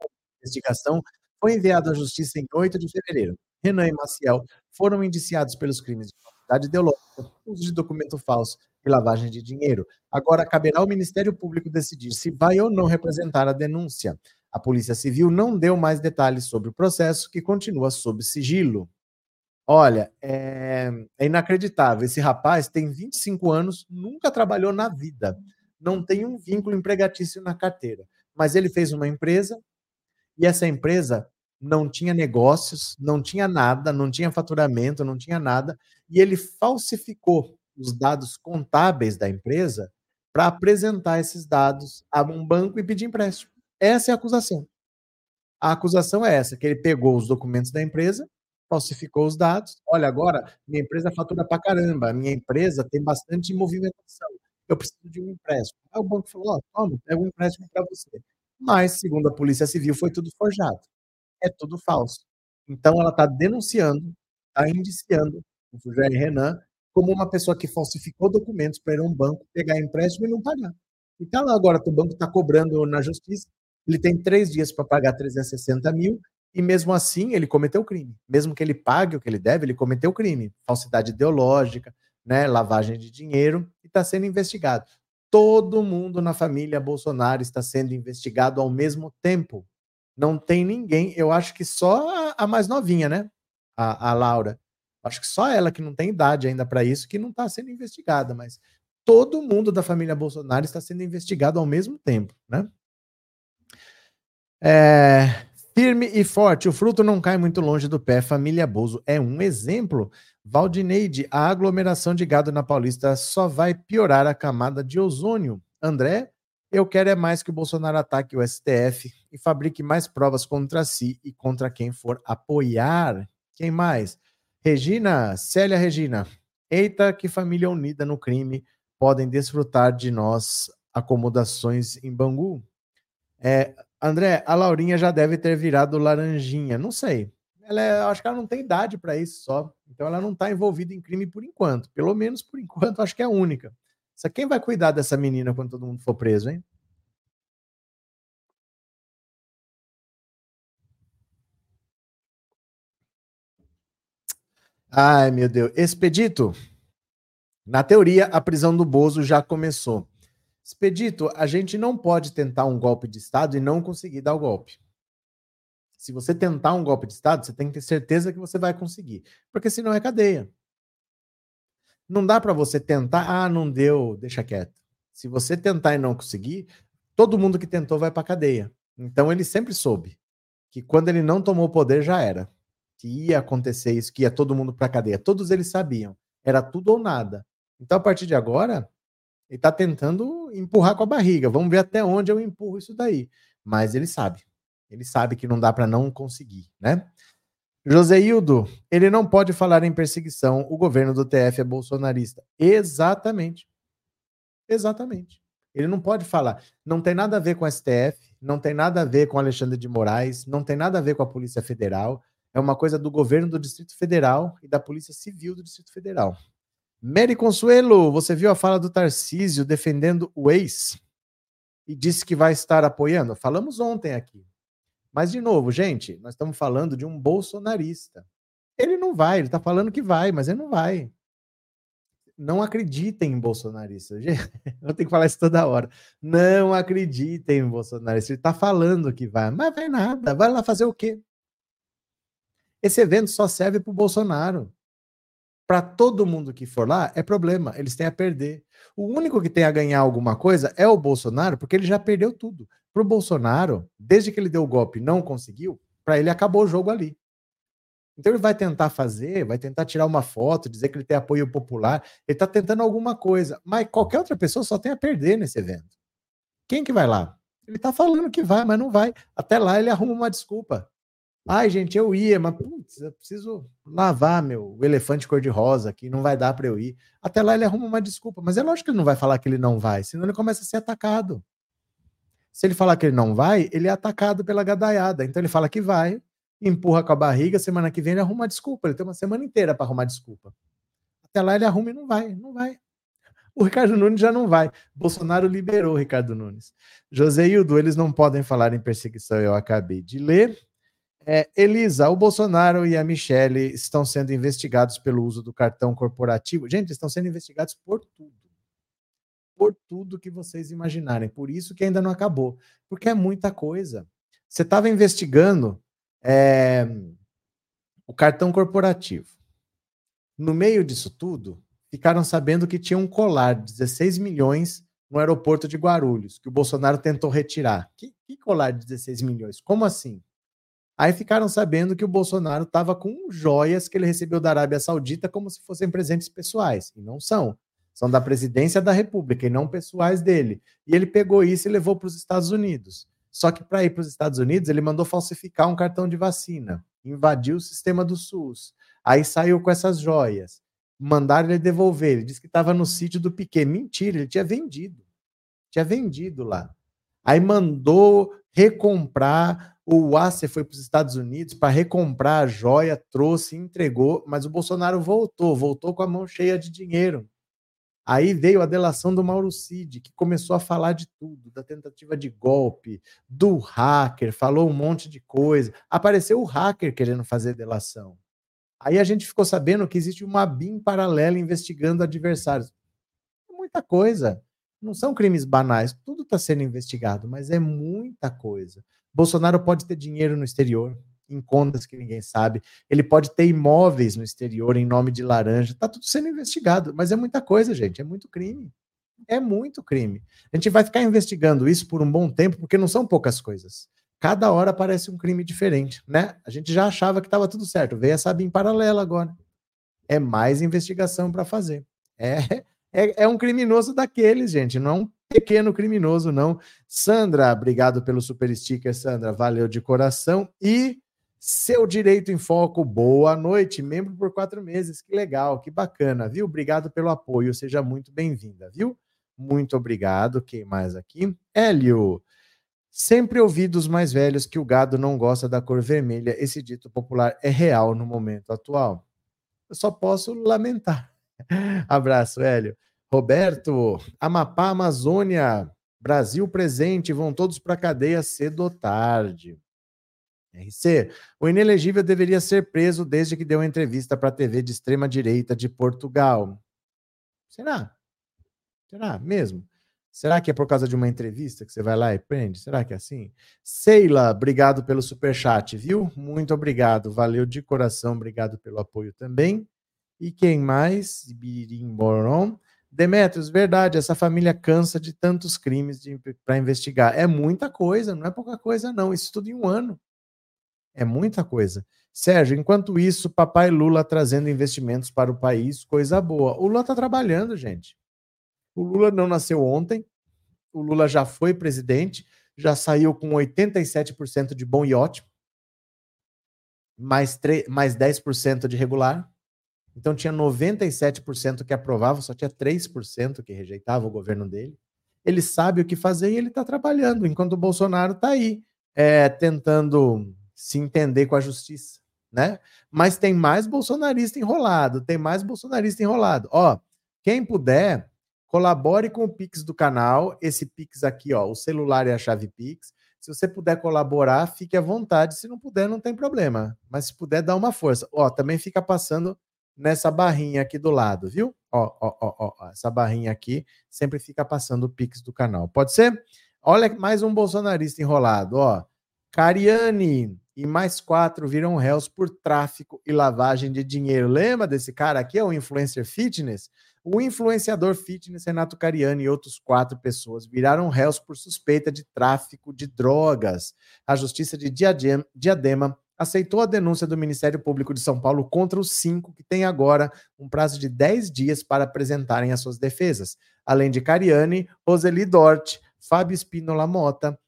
A investigação foi enviada à Justiça em 8 de fevereiro. Renan e Maciel foram indiciados pelos crimes de falsidade ideológica, uso de documento falso e lavagem de dinheiro. Agora caberá ao Ministério Público decidir se vai ou não representar a denúncia. A Polícia Civil não deu mais detalhes sobre o processo, que continua sob sigilo. Olha, é, é, inacreditável. Esse rapaz tem 25 anos, nunca trabalhou na vida, não tem um vínculo empregatício na carteira, mas ele fez uma empresa e essa empresa não tinha negócios, não tinha nada, não tinha faturamento, não tinha nada, e ele falsificou os dados contábeis da empresa para apresentar esses dados a um banco e pedir empréstimo. Essa é a acusação. A acusação é essa, que ele pegou os documentos da empresa, falsificou os dados. Olha, agora minha empresa fatura para caramba, minha empresa tem bastante movimentação. Eu preciso de um empréstimo. Aí o banco falou: oh, toma, pega um empréstimo para você. Mas, segundo a Polícia Civil, foi tudo forjado. É tudo falso. Então, ela está denunciando, está indiciando o Jair Renan como uma pessoa que falsificou documentos para ir a um banco, pegar empréstimo e não pagar. Então, agora o banco está cobrando na justiça, ele tem três dias para pagar 360 mil, e mesmo assim ele cometeu crime. Mesmo que ele pague o que ele deve, ele cometeu crime. Falsidade ideológica, né, lavagem de dinheiro, e está sendo investigado. Todo mundo na família Bolsonaro está sendo investigado ao mesmo tempo. Não tem ninguém, eu acho que só a, mais novinha, né? A, a Laura. Acho que só ela que não tem idade ainda para isso, que não está sendo investigada, mas todo mundo da família Bolsonaro está sendo investigado ao mesmo tempo, né? É, firme e forte, o fruto não cai muito longe do pé. Família Bozo é um exemplo. Valdineide, a aglomeração de gado na Paulista só vai piorar a camada de ozônio. André, eu quero é mais que o Bolsonaro ataque o STF e fabrique mais provas contra si e contra quem for apoiar. Quem mais? Regina, Célia Regina. Eita, que família unida no crime. Podem desfrutar de nós acomodações em Bangu. É, André, a Laurinha já deve ter virado laranjinha. Não sei. Ela é, acho que ela não tem idade para isso só. Então ela não está envolvida em crime por enquanto. Pelo menos por enquanto, acho que é a única. Só quem vai cuidar dessa menina quando todo mundo for preso, hein? Ai, meu Deus. Expedito, na teoria, a prisão do Bozo já começou. Expedito, a gente não pode tentar um golpe de Estado e não conseguir dar o golpe. Se você tentar um golpe de Estado, você tem que ter certeza que você vai conseguir. Porque senão é cadeia. Não dá para você tentar, ah, não deu, deixa quieto. Se você tentar e não conseguir, todo mundo que tentou vai para cadeia. Então ele sempre soube que quando ele não tomou o poder já era que ia acontecer isso, que ia todo mundo para cadeia. Todos eles sabiam. Era tudo ou nada. Então, a partir de agora, ele está tentando empurrar com a barriga. Vamos ver até onde eu empurro isso daí. Mas ele sabe. Ele sabe que não dá para não conseguir, né? Joseildo, ele não pode falar em perseguição. O governo do TF é bolsonarista. Exatamente. Exatamente. Ele não pode falar. Não tem nada a ver com o STF, não tem nada a ver com Alexandre de Moraes, não tem nada a ver com a Polícia Federal, é uma coisa do governo do Distrito Federal e da Polícia Civil do Distrito Federal. Mary Consuelo, você viu a fala do Tarcísio defendendo o ex e disse que vai estar apoiando? Falamos ontem aqui. Mas, de novo, gente, nós estamos falando de um bolsonarista. Ele não vai, ele está falando que vai, mas ele não vai. Não acreditem em bolsonaristas. Eu tenho que falar isso toda hora. Não acreditem em bolsonaristas. Ele está falando que vai, mas vai nada. Vai lá fazer o quê? Esse evento só serve para o Bolsonaro. Para todo mundo que for lá, é problema. Eles têm a perder. O único que tem a ganhar alguma coisa é o Bolsonaro, porque ele já perdeu tudo. Para o Bolsonaro, desde que ele deu o golpe não conseguiu, para ele acabou o jogo ali. Então ele vai tentar fazer, vai tentar tirar uma foto, dizer que ele tem apoio popular, ele está tentando alguma coisa, mas qualquer outra pessoa só tem a perder nesse evento. Quem que vai lá? Ele está falando que vai, mas não vai. Até lá ele arruma uma desculpa. Ai, gente, eu ia, mas putz, eu preciso lavar meu elefante cor-de-rosa aqui, não vai dar para eu ir. Até lá ele arruma uma desculpa, mas é lógico que ele não vai falar que ele não vai, senão ele começa a ser atacado. Se ele falar que ele não vai, ele é atacado pela gadaiada. Então ele fala que vai, empurra com a barriga, semana que vem ele arruma uma desculpa. Ele tem uma semana inteira para arrumar desculpa. Até lá ele arruma e não vai, não vai. O Ricardo Nunes já não vai. Bolsonaro liberou o Ricardo Nunes. José Hildo, eles não podem falar em perseguição, eu acabei de ler. É, Elisa, o Bolsonaro e a Michelle estão sendo investigados pelo uso do cartão corporativo. Gente, estão sendo investigados por tudo. Por tudo que vocês imaginarem. Por isso que ainda não acabou. Porque é muita coisa. Você estava investigando é, o cartão corporativo. No meio disso tudo, ficaram sabendo que tinha um colar de 16 milhões no aeroporto de Guarulhos, que o Bolsonaro tentou retirar. Que, que colar de 16 milhões? Como assim? Aí ficaram sabendo que o Bolsonaro estava com joias que ele recebeu da Arábia Saudita como se fossem presentes pessoais. E não são. São da presidência da República e não pessoais dele. E ele pegou isso e levou para os Estados Unidos. Só que para ir para os Estados Unidos, ele mandou falsificar um cartão de vacina, invadiu o sistema do SUS. Aí saiu com essas joias. Mandaram ele devolver. Ele disse que estava no sítio do Piquet. Mentira, ele tinha vendido. Tinha vendido lá. Aí mandou recomprar o Wasser foi para os Estados Unidos para recomprar a joia, trouxe, entregou, mas o Bolsonaro voltou, voltou com a mão cheia de dinheiro. Aí veio a delação do Mauro Cid, que começou a falar de tudo, da tentativa de golpe, do hacker, falou um monte de coisa. Apareceu o hacker querendo fazer delação. Aí a gente ficou sabendo que existe uma BIM paralela investigando adversários. Muita coisa. Não são crimes banais, tudo está sendo investigado, mas é muita coisa. Bolsonaro pode ter dinheiro no exterior, em contas que ninguém sabe. Ele pode ter imóveis no exterior em nome de laranja. Tá tudo sendo investigado, mas é muita coisa, gente. É muito crime. É muito crime. A gente vai ficar investigando isso por um bom tempo, porque não são poucas coisas. Cada hora aparece um crime diferente, né? A gente já achava que estava tudo certo. Veio essa em paralelo agora. É mais investigação para fazer. É, é, é um criminoso daqueles, gente. Não é um pequeno criminoso, não. Sandra, obrigado pelo super sticker, Sandra. Valeu de coração. E seu Direito em Foco, boa noite. Membro por quatro meses, que legal, que bacana, viu? Obrigado pelo apoio, seja muito bem-vinda, viu? Muito obrigado. Quem mais aqui? Hélio. Sempre ouvi dos mais velhos que o gado não gosta da cor vermelha. Esse dito popular é real no momento atual. Eu só posso lamentar. Abraço, Hélio. Roberto, Amapá, Amazônia, Brasil presente, vão todos para a cadeia cedo ou tarde. RC, o inelegível deveria ser preso desde que deu entrevista para a TV de extrema direita de Portugal. Será? Será mesmo? Será que é por causa de uma entrevista que você vai lá e prende? Será que é assim? Seila, obrigado pelo super chat, viu? Muito obrigado, valeu de coração, obrigado pelo apoio também. E quem mais? Birimboron. Demetrios, verdade, essa família cansa de tantos crimes para investigar. É muita coisa, não é pouca coisa, não. Isso tudo em um ano. É muita coisa. Sérgio, enquanto isso, papai Lula trazendo investimentos para o país, coisa boa. O Lula está trabalhando, gente. O Lula não nasceu ontem. O Lula já foi presidente, já saiu com 87% de bom e ótimo, mais, mais 10% de regular. Então tinha 97% que aprovava, só tinha 3% que rejeitava o governo dele. Ele sabe o que fazer e ele está trabalhando, enquanto o Bolsonaro está aí é, tentando se entender com a justiça, né? Mas tem mais bolsonarista enrolado, tem mais bolsonarista enrolado. Ó, quem puder, colabore com o Pix do canal. Esse Pix aqui, ó, o celular é a chave Pix. Se você puder colaborar, fique à vontade. Se não puder, não tem problema. Mas se puder, dá uma força. Ó, também fica passando nessa barrinha aqui do lado, viu? Ó, ó, ó, ó, essa barrinha aqui sempre fica passando o Pix do canal. Pode ser? Olha mais um bolsonarista enrolado, ó. Cariani e mais quatro viram réus por tráfico e lavagem de dinheiro. Lembra desse cara aqui? É o influencer fitness? O influenciador fitness Renato Cariani e outros quatro pessoas viraram réus por suspeita de tráfico de drogas. A Justiça de Diadema aceitou a denúncia do Ministério Público de São Paulo contra os cinco, que têm agora um prazo de 10 dias para apresentarem as suas defesas. Além de Cariani, Roseli Dort, Fábio Espínola Mota,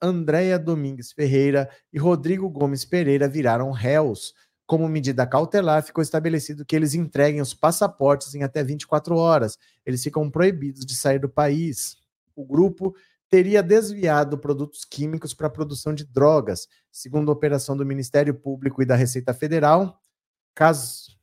Andréia Domingues Ferreira e Rodrigo Gomes Pereira viraram réus. Como medida cautelar, ficou estabelecido que eles entreguem os passaportes em até 24 horas. Eles ficam proibidos de sair do país. O grupo teria desviado produtos químicos para a produção de drogas, segundo a operação do Ministério Público e da Receita Federal. Cas...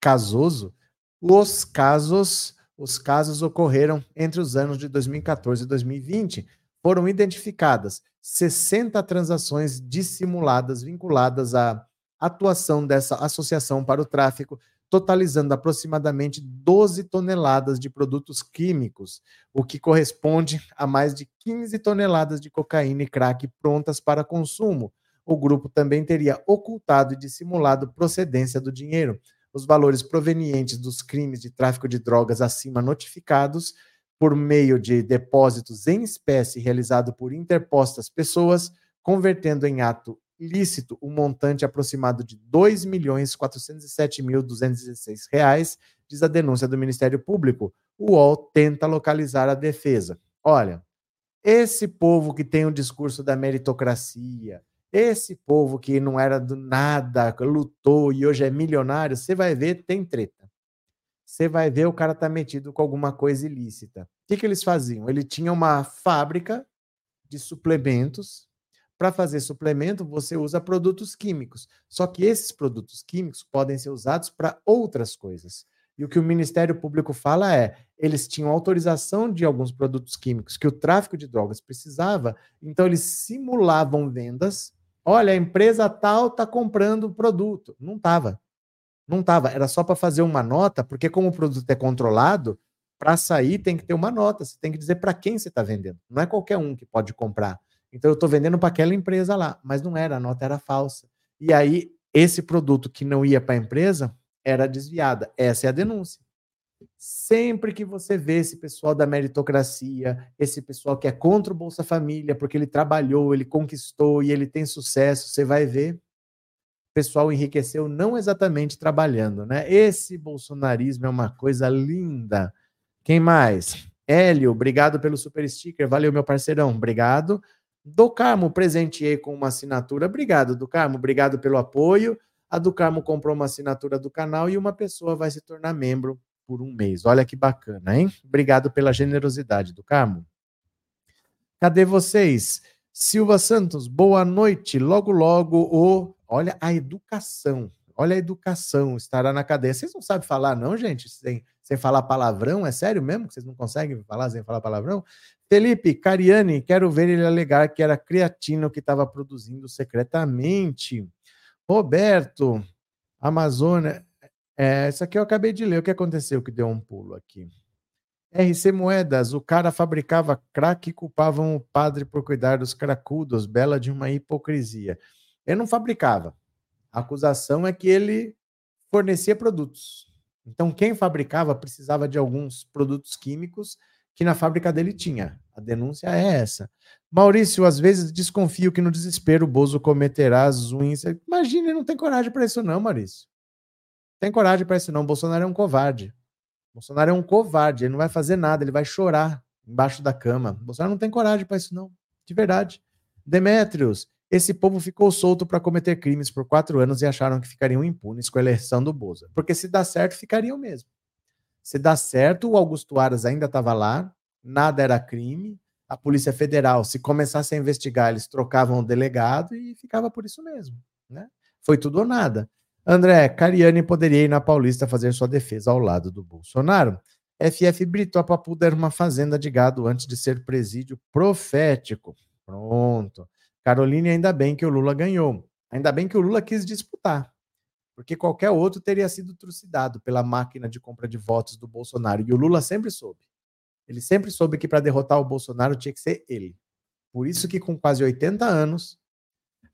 Casoso, os casos, os casos ocorreram entre os anos de 2014 e 2020. Foram identificadas 60 transações dissimuladas vinculadas à atuação dessa associação para o tráfico totalizando aproximadamente 12 toneladas de produtos químicos, o que corresponde a mais de 15 toneladas de cocaína e crack prontas para consumo. O grupo também teria ocultado e dissimulado procedência do dinheiro. Os valores provenientes dos crimes de tráfico de drogas acima notificados por meio de depósitos em espécie realizado por interpostas pessoas, convertendo em ato lícito um montante aproximado de R$ 2.407.216, diz a denúncia do Ministério Público. O UOL tenta localizar a defesa. Olha, esse povo que tem o discurso da meritocracia, esse povo que não era do nada, lutou e hoje é milionário, você vai ver, tem treta. Você vai ver o cara tá metido com alguma coisa ilícita. O que, que eles faziam? Ele tinha uma fábrica de suplementos para fazer suplemento, você usa produtos químicos. Só que esses produtos químicos podem ser usados para outras coisas. E o que o Ministério Público fala é: eles tinham autorização de alguns produtos químicos que o tráfico de drogas precisava, então eles simulavam vendas. Olha, a empresa tal está comprando o produto. Não estava. Não estava. Era só para fazer uma nota, porque como o produto é controlado, para sair tem que ter uma nota. Você tem que dizer para quem você está vendendo. Não é qualquer um que pode comprar. Então eu estou vendendo para aquela empresa lá, mas não era, a nota era falsa. E aí esse produto que não ia para a empresa era desviada. Essa é a denúncia. Sempre que você vê esse pessoal da meritocracia, esse pessoal que é contra o Bolsa Família, porque ele trabalhou, ele conquistou e ele tem sucesso, você vai ver o pessoal enriqueceu não exatamente trabalhando, né? Esse bolsonarismo é uma coisa linda. Quem mais? Hélio, obrigado pelo super sticker. Valeu, meu parceirão. Obrigado. Do Carmo, presenteei com uma assinatura. Obrigado, do Carmo. Obrigado pelo apoio. A do Carmo comprou uma assinatura do canal e uma pessoa vai se tornar membro por um mês. Olha que bacana, hein? Obrigado pela generosidade do Carmo. Cadê vocês? Silva Santos, boa noite. Logo, logo, o. Olha a educação. Olha a educação, estará na cadeia. Vocês não sabem falar, não, gente? Sem, sem falar palavrão? É sério mesmo que vocês não conseguem falar sem falar palavrão? Felipe Cariani, quero ver ele alegar que era creatina que estava produzindo secretamente. Roberto, Amazônia. É, isso aqui eu acabei de ler. O que aconteceu que deu um pulo aqui? RC Moedas, o cara fabricava crack e culpavam o padre por cuidar dos cracudos, bela de uma hipocrisia. Ele não fabricava. A acusação é que ele fornecia produtos. Então, quem fabricava precisava de alguns produtos químicos que na fábrica dele tinha. A denúncia é essa. Maurício, às vezes desconfio que no desespero o Bozo cometerá as unhas. Imagina, ele não tem coragem para isso, não, Maurício. Tem coragem para isso, não. Bolsonaro é um covarde. Bolsonaro é um covarde. Ele não vai fazer nada, ele vai chorar embaixo da cama. Bolsonaro não tem coragem para isso, não. De verdade. Demétrios, esse povo ficou solto para cometer crimes por quatro anos e acharam que ficariam impunes com a eleição do Bozo. Porque se dá certo, ficariam mesmo. Se dá certo, o Augusto Aras ainda estava lá, nada era crime. A Polícia Federal, se começasse a investigar, eles trocavam o delegado e ficava por isso mesmo. Né? Foi tudo ou nada. André, Cariani poderia ir na Paulista fazer sua defesa ao lado do Bolsonaro. FF Brito, a Papuda era uma fazenda de gado antes de ser presídio profético. Pronto. Caroline, ainda bem que o Lula ganhou. Ainda bem que o Lula quis disputar porque qualquer outro teria sido trucidado pela máquina de compra de votos do Bolsonaro. E o Lula sempre soube. Ele sempre soube que para derrotar o Bolsonaro tinha que ser ele. Por isso que com quase 80 anos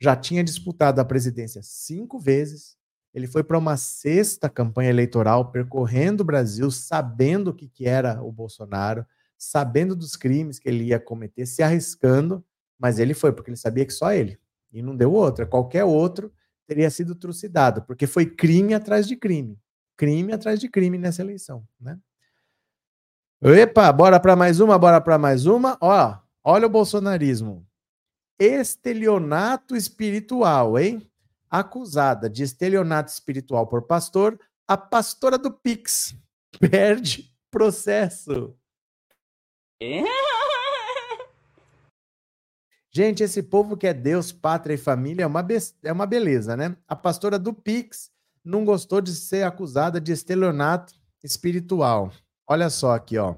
já tinha disputado a presidência cinco vezes. Ele foi para uma sexta campanha eleitoral percorrendo o Brasil, sabendo o que, que era o Bolsonaro, sabendo dos crimes que ele ia cometer, se arriscando, mas ele foi porque ele sabia que só ele. E não deu outra. Qualquer outro teria sido trucidado, porque foi crime atrás de crime. Crime atrás de crime nessa eleição, né? Epa, bora para mais uma, bora para mais uma. Ó, Olha o bolsonarismo. Estelionato espiritual, hein? Acusada de estelionato espiritual por pastor, a pastora do Pix perde processo. Gente, esse povo que é Deus, pátria e família é uma, é uma beleza, né? A pastora do Pix não gostou de ser acusada de estelionato espiritual. Olha só aqui, ó.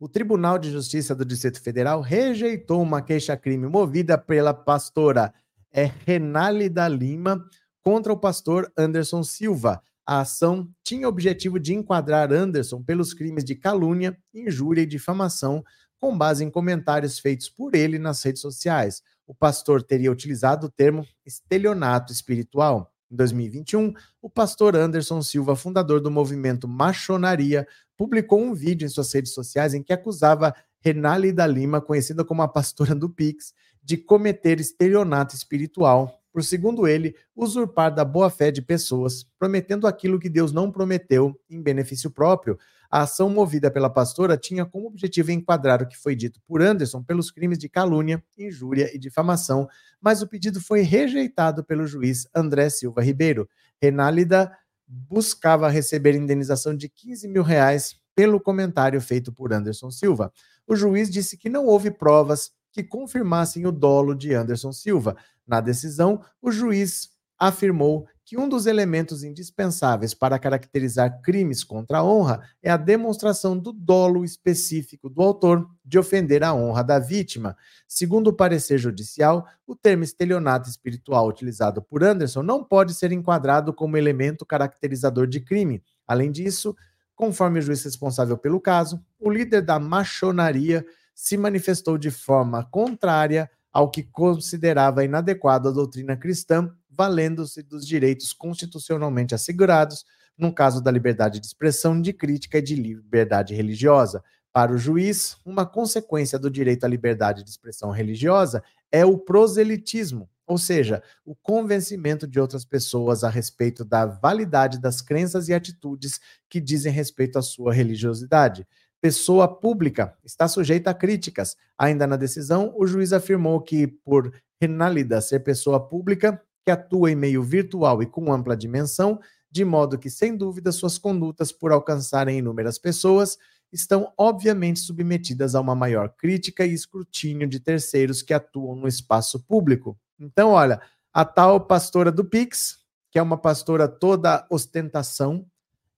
O Tribunal de Justiça do Distrito Federal rejeitou uma queixa-crime movida pela pastora é, Renálida Lima contra o pastor Anderson Silva. A ação tinha o objetivo de enquadrar Anderson pelos crimes de calúnia, injúria e difamação com base em comentários feitos por ele nas redes sociais. O pastor teria utilizado o termo estelionato espiritual. Em 2021, o pastor Anderson Silva, fundador do movimento Machonaria, publicou um vídeo em suas redes sociais em que acusava Renálida Lima, conhecida como a pastora do Pix, de cometer estelionato espiritual por, segundo ele, usurpar da boa-fé de pessoas, prometendo aquilo que Deus não prometeu em benefício próprio. A ação movida pela pastora tinha como objetivo enquadrar o que foi dito por Anderson pelos crimes de calúnia, injúria e difamação, mas o pedido foi rejeitado pelo juiz André Silva Ribeiro. Renálida buscava receber indenização de 15 mil reais pelo comentário feito por Anderson Silva. O juiz disse que não houve provas que confirmassem o dolo de Anderson Silva. Na decisão, o juiz afirmou que um dos elementos indispensáveis para caracterizar crimes contra a honra é a demonstração do dolo específico do autor de ofender a honra da vítima. Segundo o parecer judicial, o termo estelionato espiritual utilizado por Anderson não pode ser enquadrado como elemento caracterizador de crime. Além disso, conforme o juiz responsável pelo caso, o líder da machonaria se manifestou de forma contrária ao que considerava inadequado a doutrina cristã, valendo-se dos direitos constitucionalmente assegurados, no caso da liberdade de expressão, de crítica e de liberdade religiosa. Para o juiz, uma consequência do direito à liberdade de expressão religiosa é o proselitismo, ou seja, o convencimento de outras pessoas a respeito da validade das crenças e atitudes que dizem respeito à sua religiosidade pessoa pública está sujeita a críticas. Ainda na decisão, o juiz afirmou que, por Renálida ser pessoa pública, que atua em meio virtual e com ampla dimensão, de modo que, sem dúvida, suas condutas, por alcançarem inúmeras pessoas, estão obviamente submetidas a uma maior crítica e escrutínio de terceiros que atuam no espaço público. Então, olha, a tal pastora do Pix, que é uma pastora toda ostentação,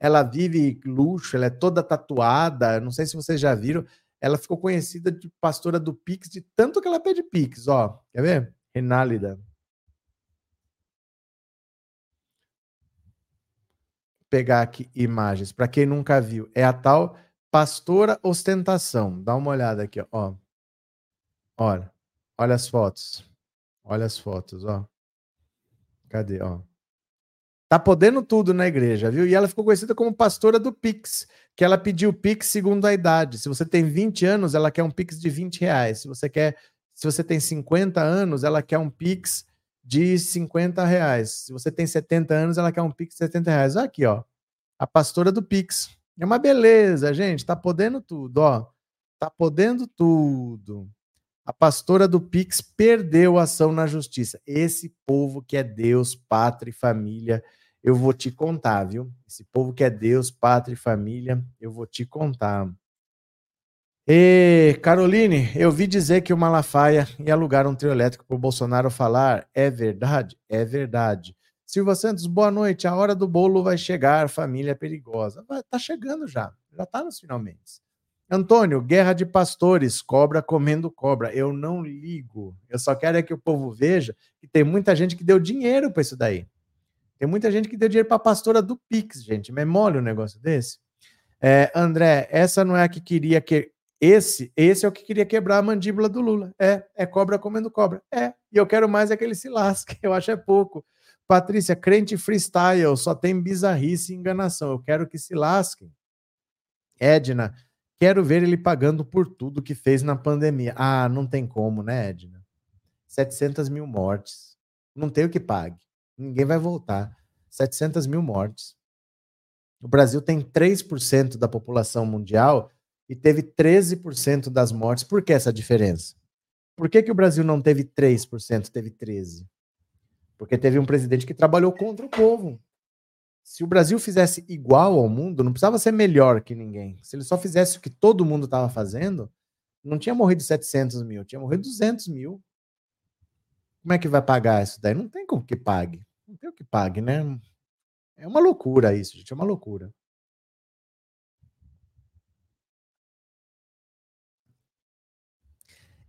ela vive luxo, ela é toda tatuada. Não sei se vocês já viram. Ela ficou conhecida de pastora do Pix, de tanto que ela pede Pix, ó. Quer ver? Renálida. Vou pegar aqui imagens. Para quem nunca viu, é a tal pastora ostentação. Dá uma olhada aqui, ó. Olha, olha as fotos. Olha as fotos, ó. Cadê, ó? Tá podendo tudo na igreja, viu? E ela ficou conhecida como pastora do Pix, que ela pediu Pix segundo a idade. Se você tem 20 anos, ela quer um Pix de 20 reais. Se você quer, se você tem 50 anos, ela quer um Pix de 50 reais. Se você tem 70 anos, ela quer um Pix de 70 reais. Aqui, ó. A pastora do Pix. É uma beleza, gente. Tá podendo tudo, ó. Tá podendo tudo. A pastora do Pix perdeu a ação na justiça. Esse povo que é Deus, pátria e família eu vou te contar, viu? Esse povo que é Deus, pátria e família, eu vou te contar. E, Caroline, eu vi dizer que o Malafaia ia alugar um trio elétrico para o Bolsonaro falar. É verdade? É verdade. Silva Santos, boa noite. A hora do bolo vai chegar, família perigosa. Vai, tá chegando já. Já tá nos finalmente. Antônio, guerra de pastores, cobra comendo cobra. Eu não ligo. Eu só quero é que o povo veja que tem muita gente que deu dinheiro para isso daí. Tem muita gente que deu dinheiro para a pastora do Pix, gente. Mole um negócio desse. É, André, essa não é a que queria que. Esse, esse é o que queria quebrar a mandíbula do Lula. É, é cobra comendo cobra. É, e eu quero mais é que ele se lasque. Eu acho é pouco. Patrícia, crente freestyle, só tem bizarrice e enganação. Eu quero que se lasquem. Edna, quero ver ele pagando por tudo que fez na pandemia. Ah, não tem como, né, Edna? 700 mil mortes. Não tem o que pague. Ninguém vai voltar. 700 mil mortes. O Brasil tem 3% da população mundial e teve 13% das mortes. Por que essa diferença? Por que, que o Brasil não teve 3%, teve 13%? Porque teve um presidente que trabalhou contra o povo. Se o Brasil fizesse igual ao mundo, não precisava ser melhor que ninguém. Se ele só fizesse o que todo mundo estava fazendo, não tinha morrido 700 mil, tinha morrido 200 mil. Como é que vai pagar isso daí? Não tem como que pague. Não tem o que pague, né? É uma loucura isso, gente. É uma loucura.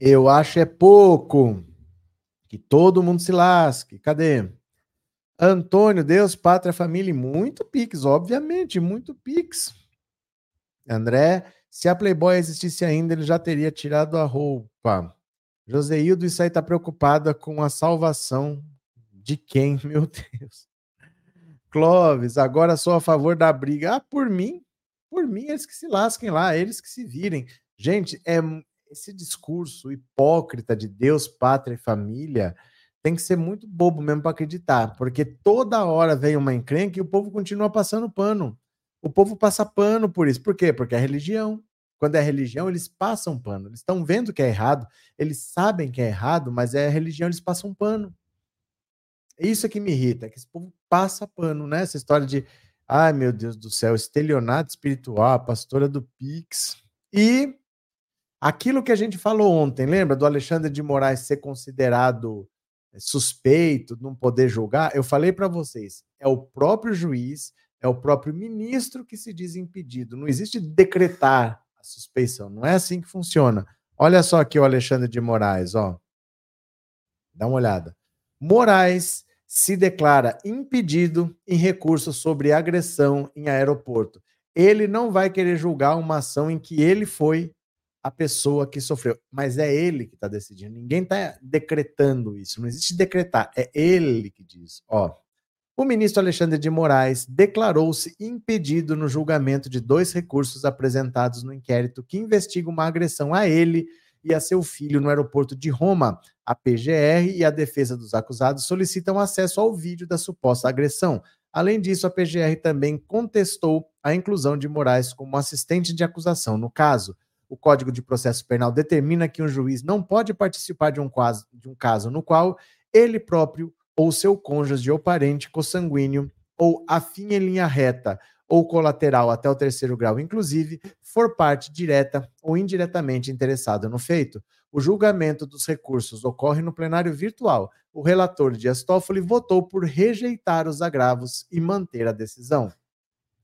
Eu acho é pouco. Que todo mundo se lasque. Cadê? Antônio, Deus, pátria, família, muito pix, obviamente, muito pix. André, se a Playboy existisse ainda, ele já teria tirado a roupa. Joseildo, isso aí tá preocupada com a salvação de quem, meu Deus. Clóvis, agora sou a favor da briga. Ah, por mim, por mim, eles que se lasquem lá, eles que se virem. Gente, é esse discurso hipócrita de Deus, pátria e família tem que ser muito bobo mesmo para acreditar, porque toda hora vem uma encrenca e o povo continua passando pano. O povo passa pano por isso. Por quê? Porque é religião. Quando é religião, eles passam pano. Eles estão vendo que é errado, eles sabem que é errado, mas é religião, eles passam pano. Isso é que me irrita, que esse povo passa pano, né? Essa história de, ai meu Deus do céu, estelionato espiritual, pastora do Pix. E aquilo que a gente falou ontem, lembra do Alexandre de Moraes ser considerado eh, suspeito, não poder julgar? Eu falei para vocês, é o próprio juiz, é o próprio ministro que se diz impedido. Não existe decretar a suspeição, não é assim que funciona. Olha só aqui o Alexandre de Moraes, ó. Dá uma olhada. Moraes se declara impedido em recurso sobre agressão em aeroporto. Ele não vai querer julgar uma ação em que ele foi a pessoa que sofreu, mas é ele que está decidindo. Ninguém está decretando isso. Não existe decretar, é ele que diz. Ó, o ministro Alexandre de Moraes declarou-se impedido no julgamento de dois recursos apresentados no inquérito que investiga uma agressão a ele e a seu filho no aeroporto de Roma. A PGR e a defesa dos acusados solicitam acesso ao vídeo da suposta agressão. Além disso, a PGR também contestou a inclusão de Moraes como assistente de acusação no caso. O Código de Processo Penal determina que um juiz não pode participar de um caso, de um caso no qual ele próprio ou seu cônjuge ou parente consanguíneo ou afim em linha reta ou colateral até o terceiro grau, inclusive, for parte direta ou indiretamente interessado no feito. O julgamento dos recursos ocorre no plenário virtual. O relator Dias Toffoli votou por rejeitar os agravos e manter a decisão.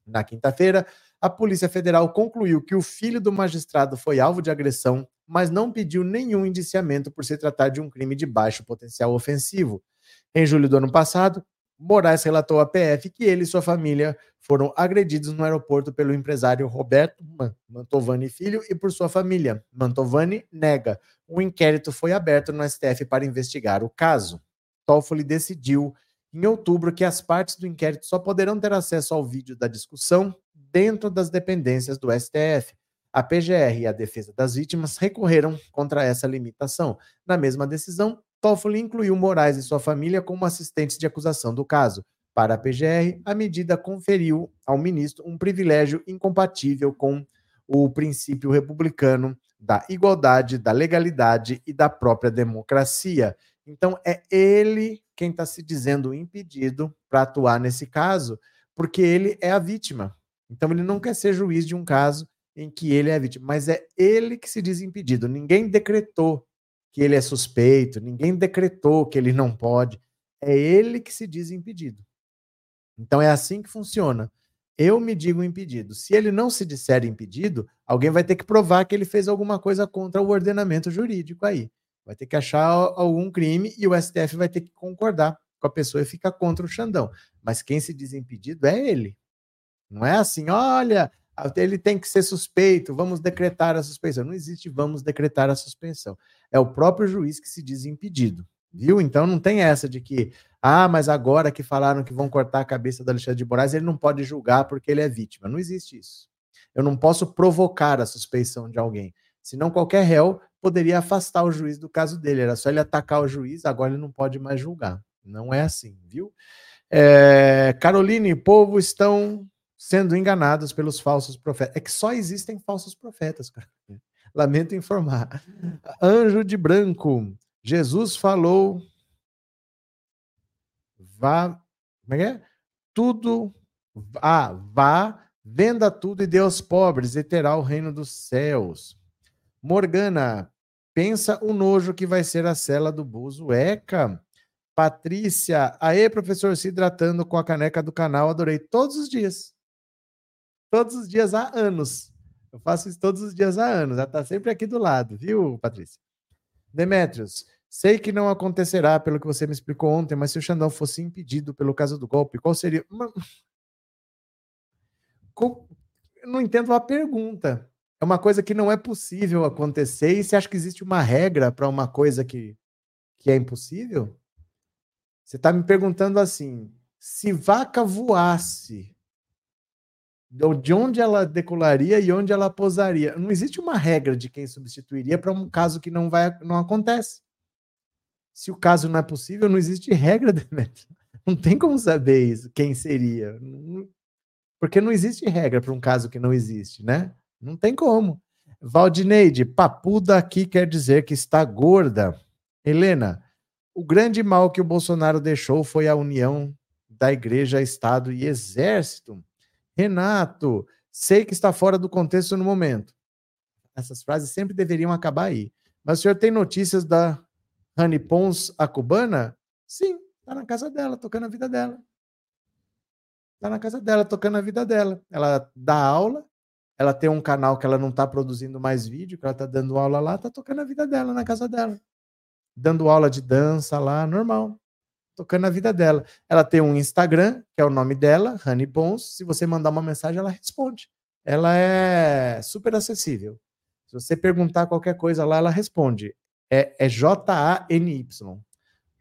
Na quinta-feira, a Polícia Federal concluiu que o filho do magistrado foi alvo de agressão, mas não pediu nenhum indiciamento por se tratar de um crime de baixo potencial ofensivo. Em julho do ano passado, Moraes relatou à PF que ele e sua família foram agredidos no aeroporto pelo empresário Roberto Mantovani Filho e por sua família. Mantovani nega. Um inquérito foi aberto no STF para investigar o caso. Toffoli decidiu em outubro que as partes do inquérito só poderão ter acesso ao vídeo da discussão dentro das dependências do STF. A PGR e a defesa das vítimas recorreram contra essa limitação. Na mesma decisão, Toffoli incluiu Moraes e sua família como assistentes de acusação do caso. Para a PGR, a medida conferiu ao ministro um privilégio incompatível com o princípio republicano da igualdade, da legalidade e da própria democracia. Então, é ele quem está se dizendo impedido para atuar nesse caso, porque ele é a vítima. Então, ele não quer ser juiz de um caso em que ele é vítima, mas é ele que se diz impedido. Ninguém decretou que ele é suspeito, ninguém decretou que ele não pode. É ele que se diz impedido. Então é assim que funciona. Eu me digo impedido. Se ele não se disser impedido, alguém vai ter que provar que ele fez alguma coisa contra o ordenamento jurídico aí. Vai ter que achar algum crime e o STF vai ter que concordar com a pessoa e ficar contra o Xandão. Mas quem se diz impedido é ele. Não é assim, olha, ele tem que ser suspeito, vamos decretar a suspensão. Não existe vamos decretar a suspensão. É o próprio juiz que se diz impedido. Viu? Então não tem essa de que, ah, mas agora que falaram que vão cortar a cabeça do Alexandre de Moraes, ele não pode julgar porque ele é vítima. Não existe isso. Eu não posso provocar a suspeição de alguém. Senão qualquer réu poderia afastar o juiz do caso dele. Era só ele atacar o juiz, agora ele não pode mais julgar. Não é assim, viu? É, Caroline, povo estão sendo enganados pelos falsos profetas. É que só existem falsos profetas, cara. Lamento informar. Anjo de branco. Jesus falou. Vá. Como é que é? Tudo. Ah, vá, venda tudo e dê aos pobres, e terá o reino dos céus. Morgana, pensa o nojo que vai ser a cela do Buzo Eca. Patrícia, aê, professor, se hidratando com a caneca do canal, adorei todos os dias. Todos os dias há anos. Eu faço isso todos os dias há anos. Ela está sempre aqui do lado, viu, Patrícia? Demetrios, sei que não acontecerá pelo que você me explicou ontem, mas se o Xandão fosse impedido pelo caso do golpe, qual seria. Não entendo a pergunta. É uma coisa que não é possível acontecer e você acha que existe uma regra para uma coisa que, que é impossível? Você está me perguntando assim: se vaca voasse, de onde ela decolaria e onde ela posaria? Não existe uma regra de quem substituiria para um caso que não vai, não acontece. Se o caso não é possível, não existe regra, Demetrio. Não tem como saber isso, quem seria. Porque não existe regra para um caso que não existe, né? Não tem como. Valdineide, papuda aqui quer dizer que está gorda. Helena, o grande mal que o Bolsonaro deixou foi a união da igreja, Estado e Exército. Renato, sei que está fora do contexto no momento. Essas frases sempre deveriam acabar aí. Mas o senhor tem notícias da Rani Pons, a cubana? Sim, está na casa dela, tocando a vida dela. Está na casa dela, tocando a vida dela. Ela dá aula, ela tem um canal que ela não está produzindo mais vídeo, que ela está dando aula lá, está tocando a vida dela na casa dela dando aula de dança lá, normal, tocando a vida dela. Ela tem um Instagram, que é o nome dela, Honey Pons. Se você mandar uma mensagem, ela responde. Ela é super acessível. Se você perguntar qualquer coisa lá, ela responde. É, é J-A-N-Y.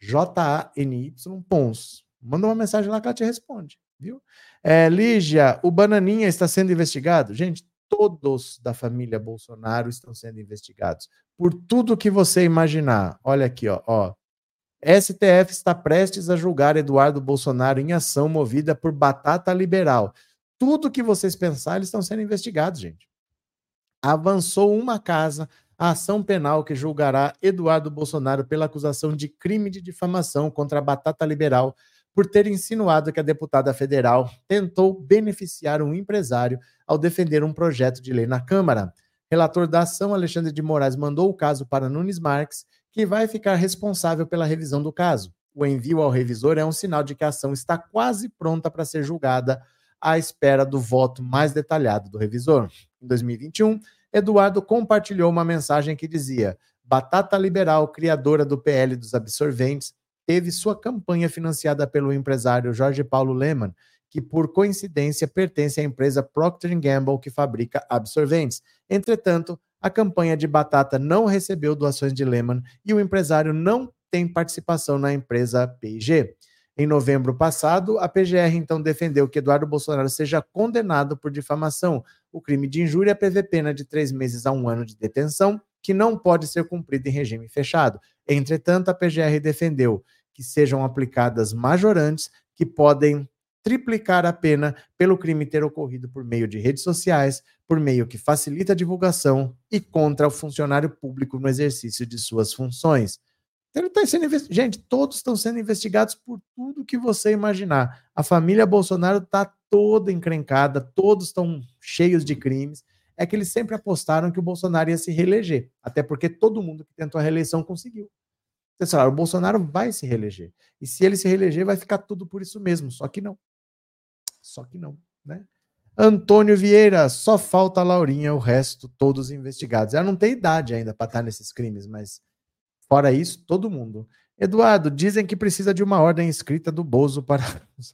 J-A-N-Y Pons. Manda uma mensagem lá que ela te responde, viu? É, Lígia, o Bananinha está sendo investigado? Gente, todos da família Bolsonaro estão sendo investigados por tudo que você imaginar. Olha aqui, ó, ó. STF está prestes a julgar Eduardo Bolsonaro em ação movida por batata liberal. Tudo que vocês pensarem, estão sendo investigados, gente. Avançou uma casa a ação penal que julgará Eduardo Bolsonaro pela acusação de crime de difamação contra a batata liberal por ter insinuado que a deputada federal tentou beneficiar um empresário ao defender um projeto de lei na Câmara. Relator da ação, Alexandre de Moraes, mandou o caso para Nunes Marques, que vai ficar responsável pela revisão do caso. O envio ao revisor é um sinal de que a ação está quase pronta para ser julgada, à espera do voto mais detalhado do revisor. Em 2021, Eduardo compartilhou uma mensagem que dizia: Batata Liberal, criadora do PL dos absorventes, teve sua campanha financiada pelo empresário Jorge Paulo Lehmann, que por coincidência pertence à empresa Procter Gamble que fabrica absorventes. Entretanto, a campanha de batata não recebeu doações de Lehmann e o empresário não tem participação na empresa P&G. Em novembro passado, a PGR então defendeu que Eduardo Bolsonaro seja condenado por difamação. O crime de injúria prevê pena de três meses a um ano de detenção, que não pode ser cumprida em regime fechado. Entretanto, a PGR defendeu que sejam aplicadas majorantes que podem triplicar a pena pelo crime ter ocorrido por meio de redes sociais, por meio que facilita a divulgação e contra o funcionário público no exercício de suas funções. Então, ele tá sendo Gente, todos estão sendo investigados por tudo que você imaginar. A família Bolsonaro está toda encrencada, todos estão cheios de crimes. É que eles sempre apostaram que o Bolsonaro ia se reeleger, até porque todo mundo que tentou a reeleição conseguiu. Vocês falaram, o Bolsonaro vai se reeleger. E se ele se reeleger, vai ficar tudo por isso mesmo. Só que não. Só que não, né? Antônio Vieira, só falta a Laurinha, o resto todos investigados. Ela não tem idade ainda para estar nesses crimes, mas fora isso, todo mundo. Eduardo, dizem que precisa de uma ordem escrita do Bozo para.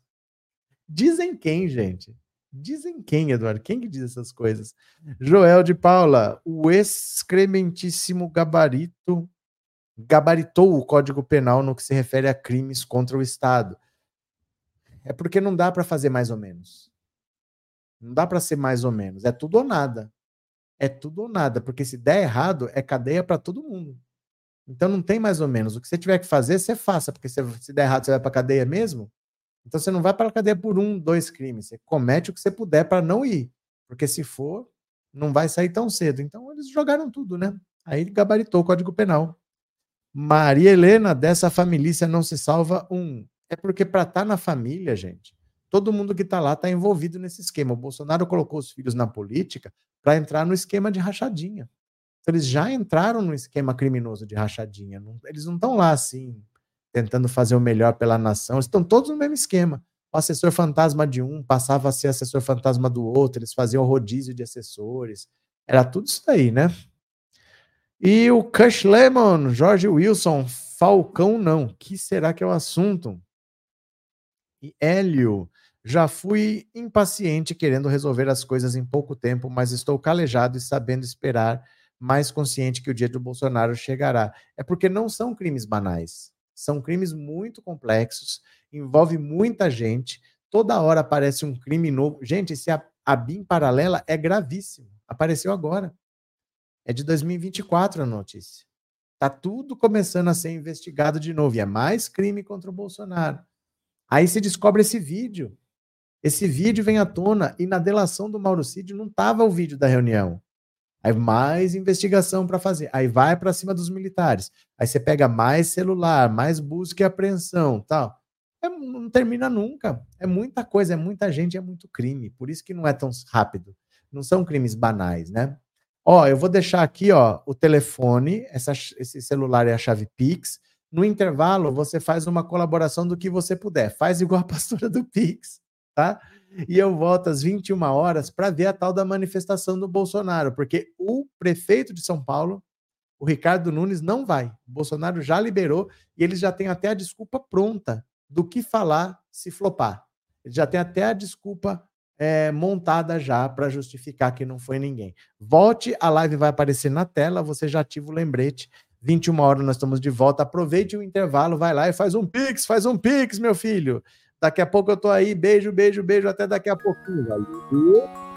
dizem quem, gente? Dizem quem, Eduardo? Quem que diz essas coisas? Joel de Paula, o excrementíssimo gabarito gabaritou o Código Penal no que se refere a crimes contra o Estado. É porque não dá para fazer mais ou menos. Não dá para ser mais ou menos. É tudo ou nada. É tudo ou nada, porque se der errado, é cadeia para todo mundo. Então não tem mais ou menos. O que você tiver que fazer, você faça, porque se, se der errado, você vai para cadeia mesmo. Então você não vai para cadeia por um, dois crimes. Você comete o que você puder para não ir. Porque se for, não vai sair tão cedo. Então eles jogaram tudo, né? Aí gabaritou o Código Penal. Maria Helena, dessa família não se salva um. É porque para estar tá na família, gente, todo mundo que está lá está envolvido nesse esquema. O Bolsonaro colocou os filhos na política para entrar no esquema de rachadinha. Então, eles já entraram no esquema criminoso de rachadinha. eles não estão lá assim, tentando fazer o melhor pela nação. Eles estão todos no mesmo esquema. O assessor fantasma de um passava a ser assessor fantasma do outro, eles faziam rodízio de assessores. Era tudo isso daí, né? E o Cush Lemon, Jorge Wilson, Falcão não. Que será que é o assunto? E Hélio, já fui impaciente querendo resolver as coisas em pouco tempo, mas estou calejado e sabendo esperar, mais consciente que o dia do Bolsonaro chegará. É porque não são crimes banais. São crimes muito complexos, envolve muita gente. Toda hora aparece um crime novo. Gente, esse a BIM paralela é gravíssimo. Apareceu agora. É de 2024 a notícia. Tá tudo começando a ser investigado de novo. E é mais crime contra o Bolsonaro. Aí se descobre esse vídeo. Esse vídeo vem à tona e na delação do Mauro Cid não estava o vídeo da reunião. Aí mais investigação para fazer. Aí vai para cima dos militares. Aí você pega mais celular, mais busca e apreensão, tal. É, não termina nunca. É muita coisa, é muita gente, é muito crime. Por isso que não é tão rápido. Não são crimes banais, né? Ó, eu vou deixar aqui, ó, o telefone, essa, esse celular é a chave Pix. No intervalo, você faz uma colaboração do que você puder. Faz igual a pastora do Pix, tá? E eu volto às 21 horas para ver a tal da manifestação do Bolsonaro, porque o prefeito de São Paulo, o Ricardo Nunes, não vai. O Bolsonaro já liberou e eles já têm até a desculpa pronta do que falar se flopar. Ele já tem até a desculpa é, montada já para justificar que não foi ninguém. Volte, a live vai aparecer na tela, você já ativa o lembrete. 21 horas nós estamos de volta. Aproveite o intervalo, vai lá e faz um pix, faz um pix, meu filho. Daqui a pouco eu tô aí. Beijo, beijo, beijo. Até daqui a pouquinho. Valeu.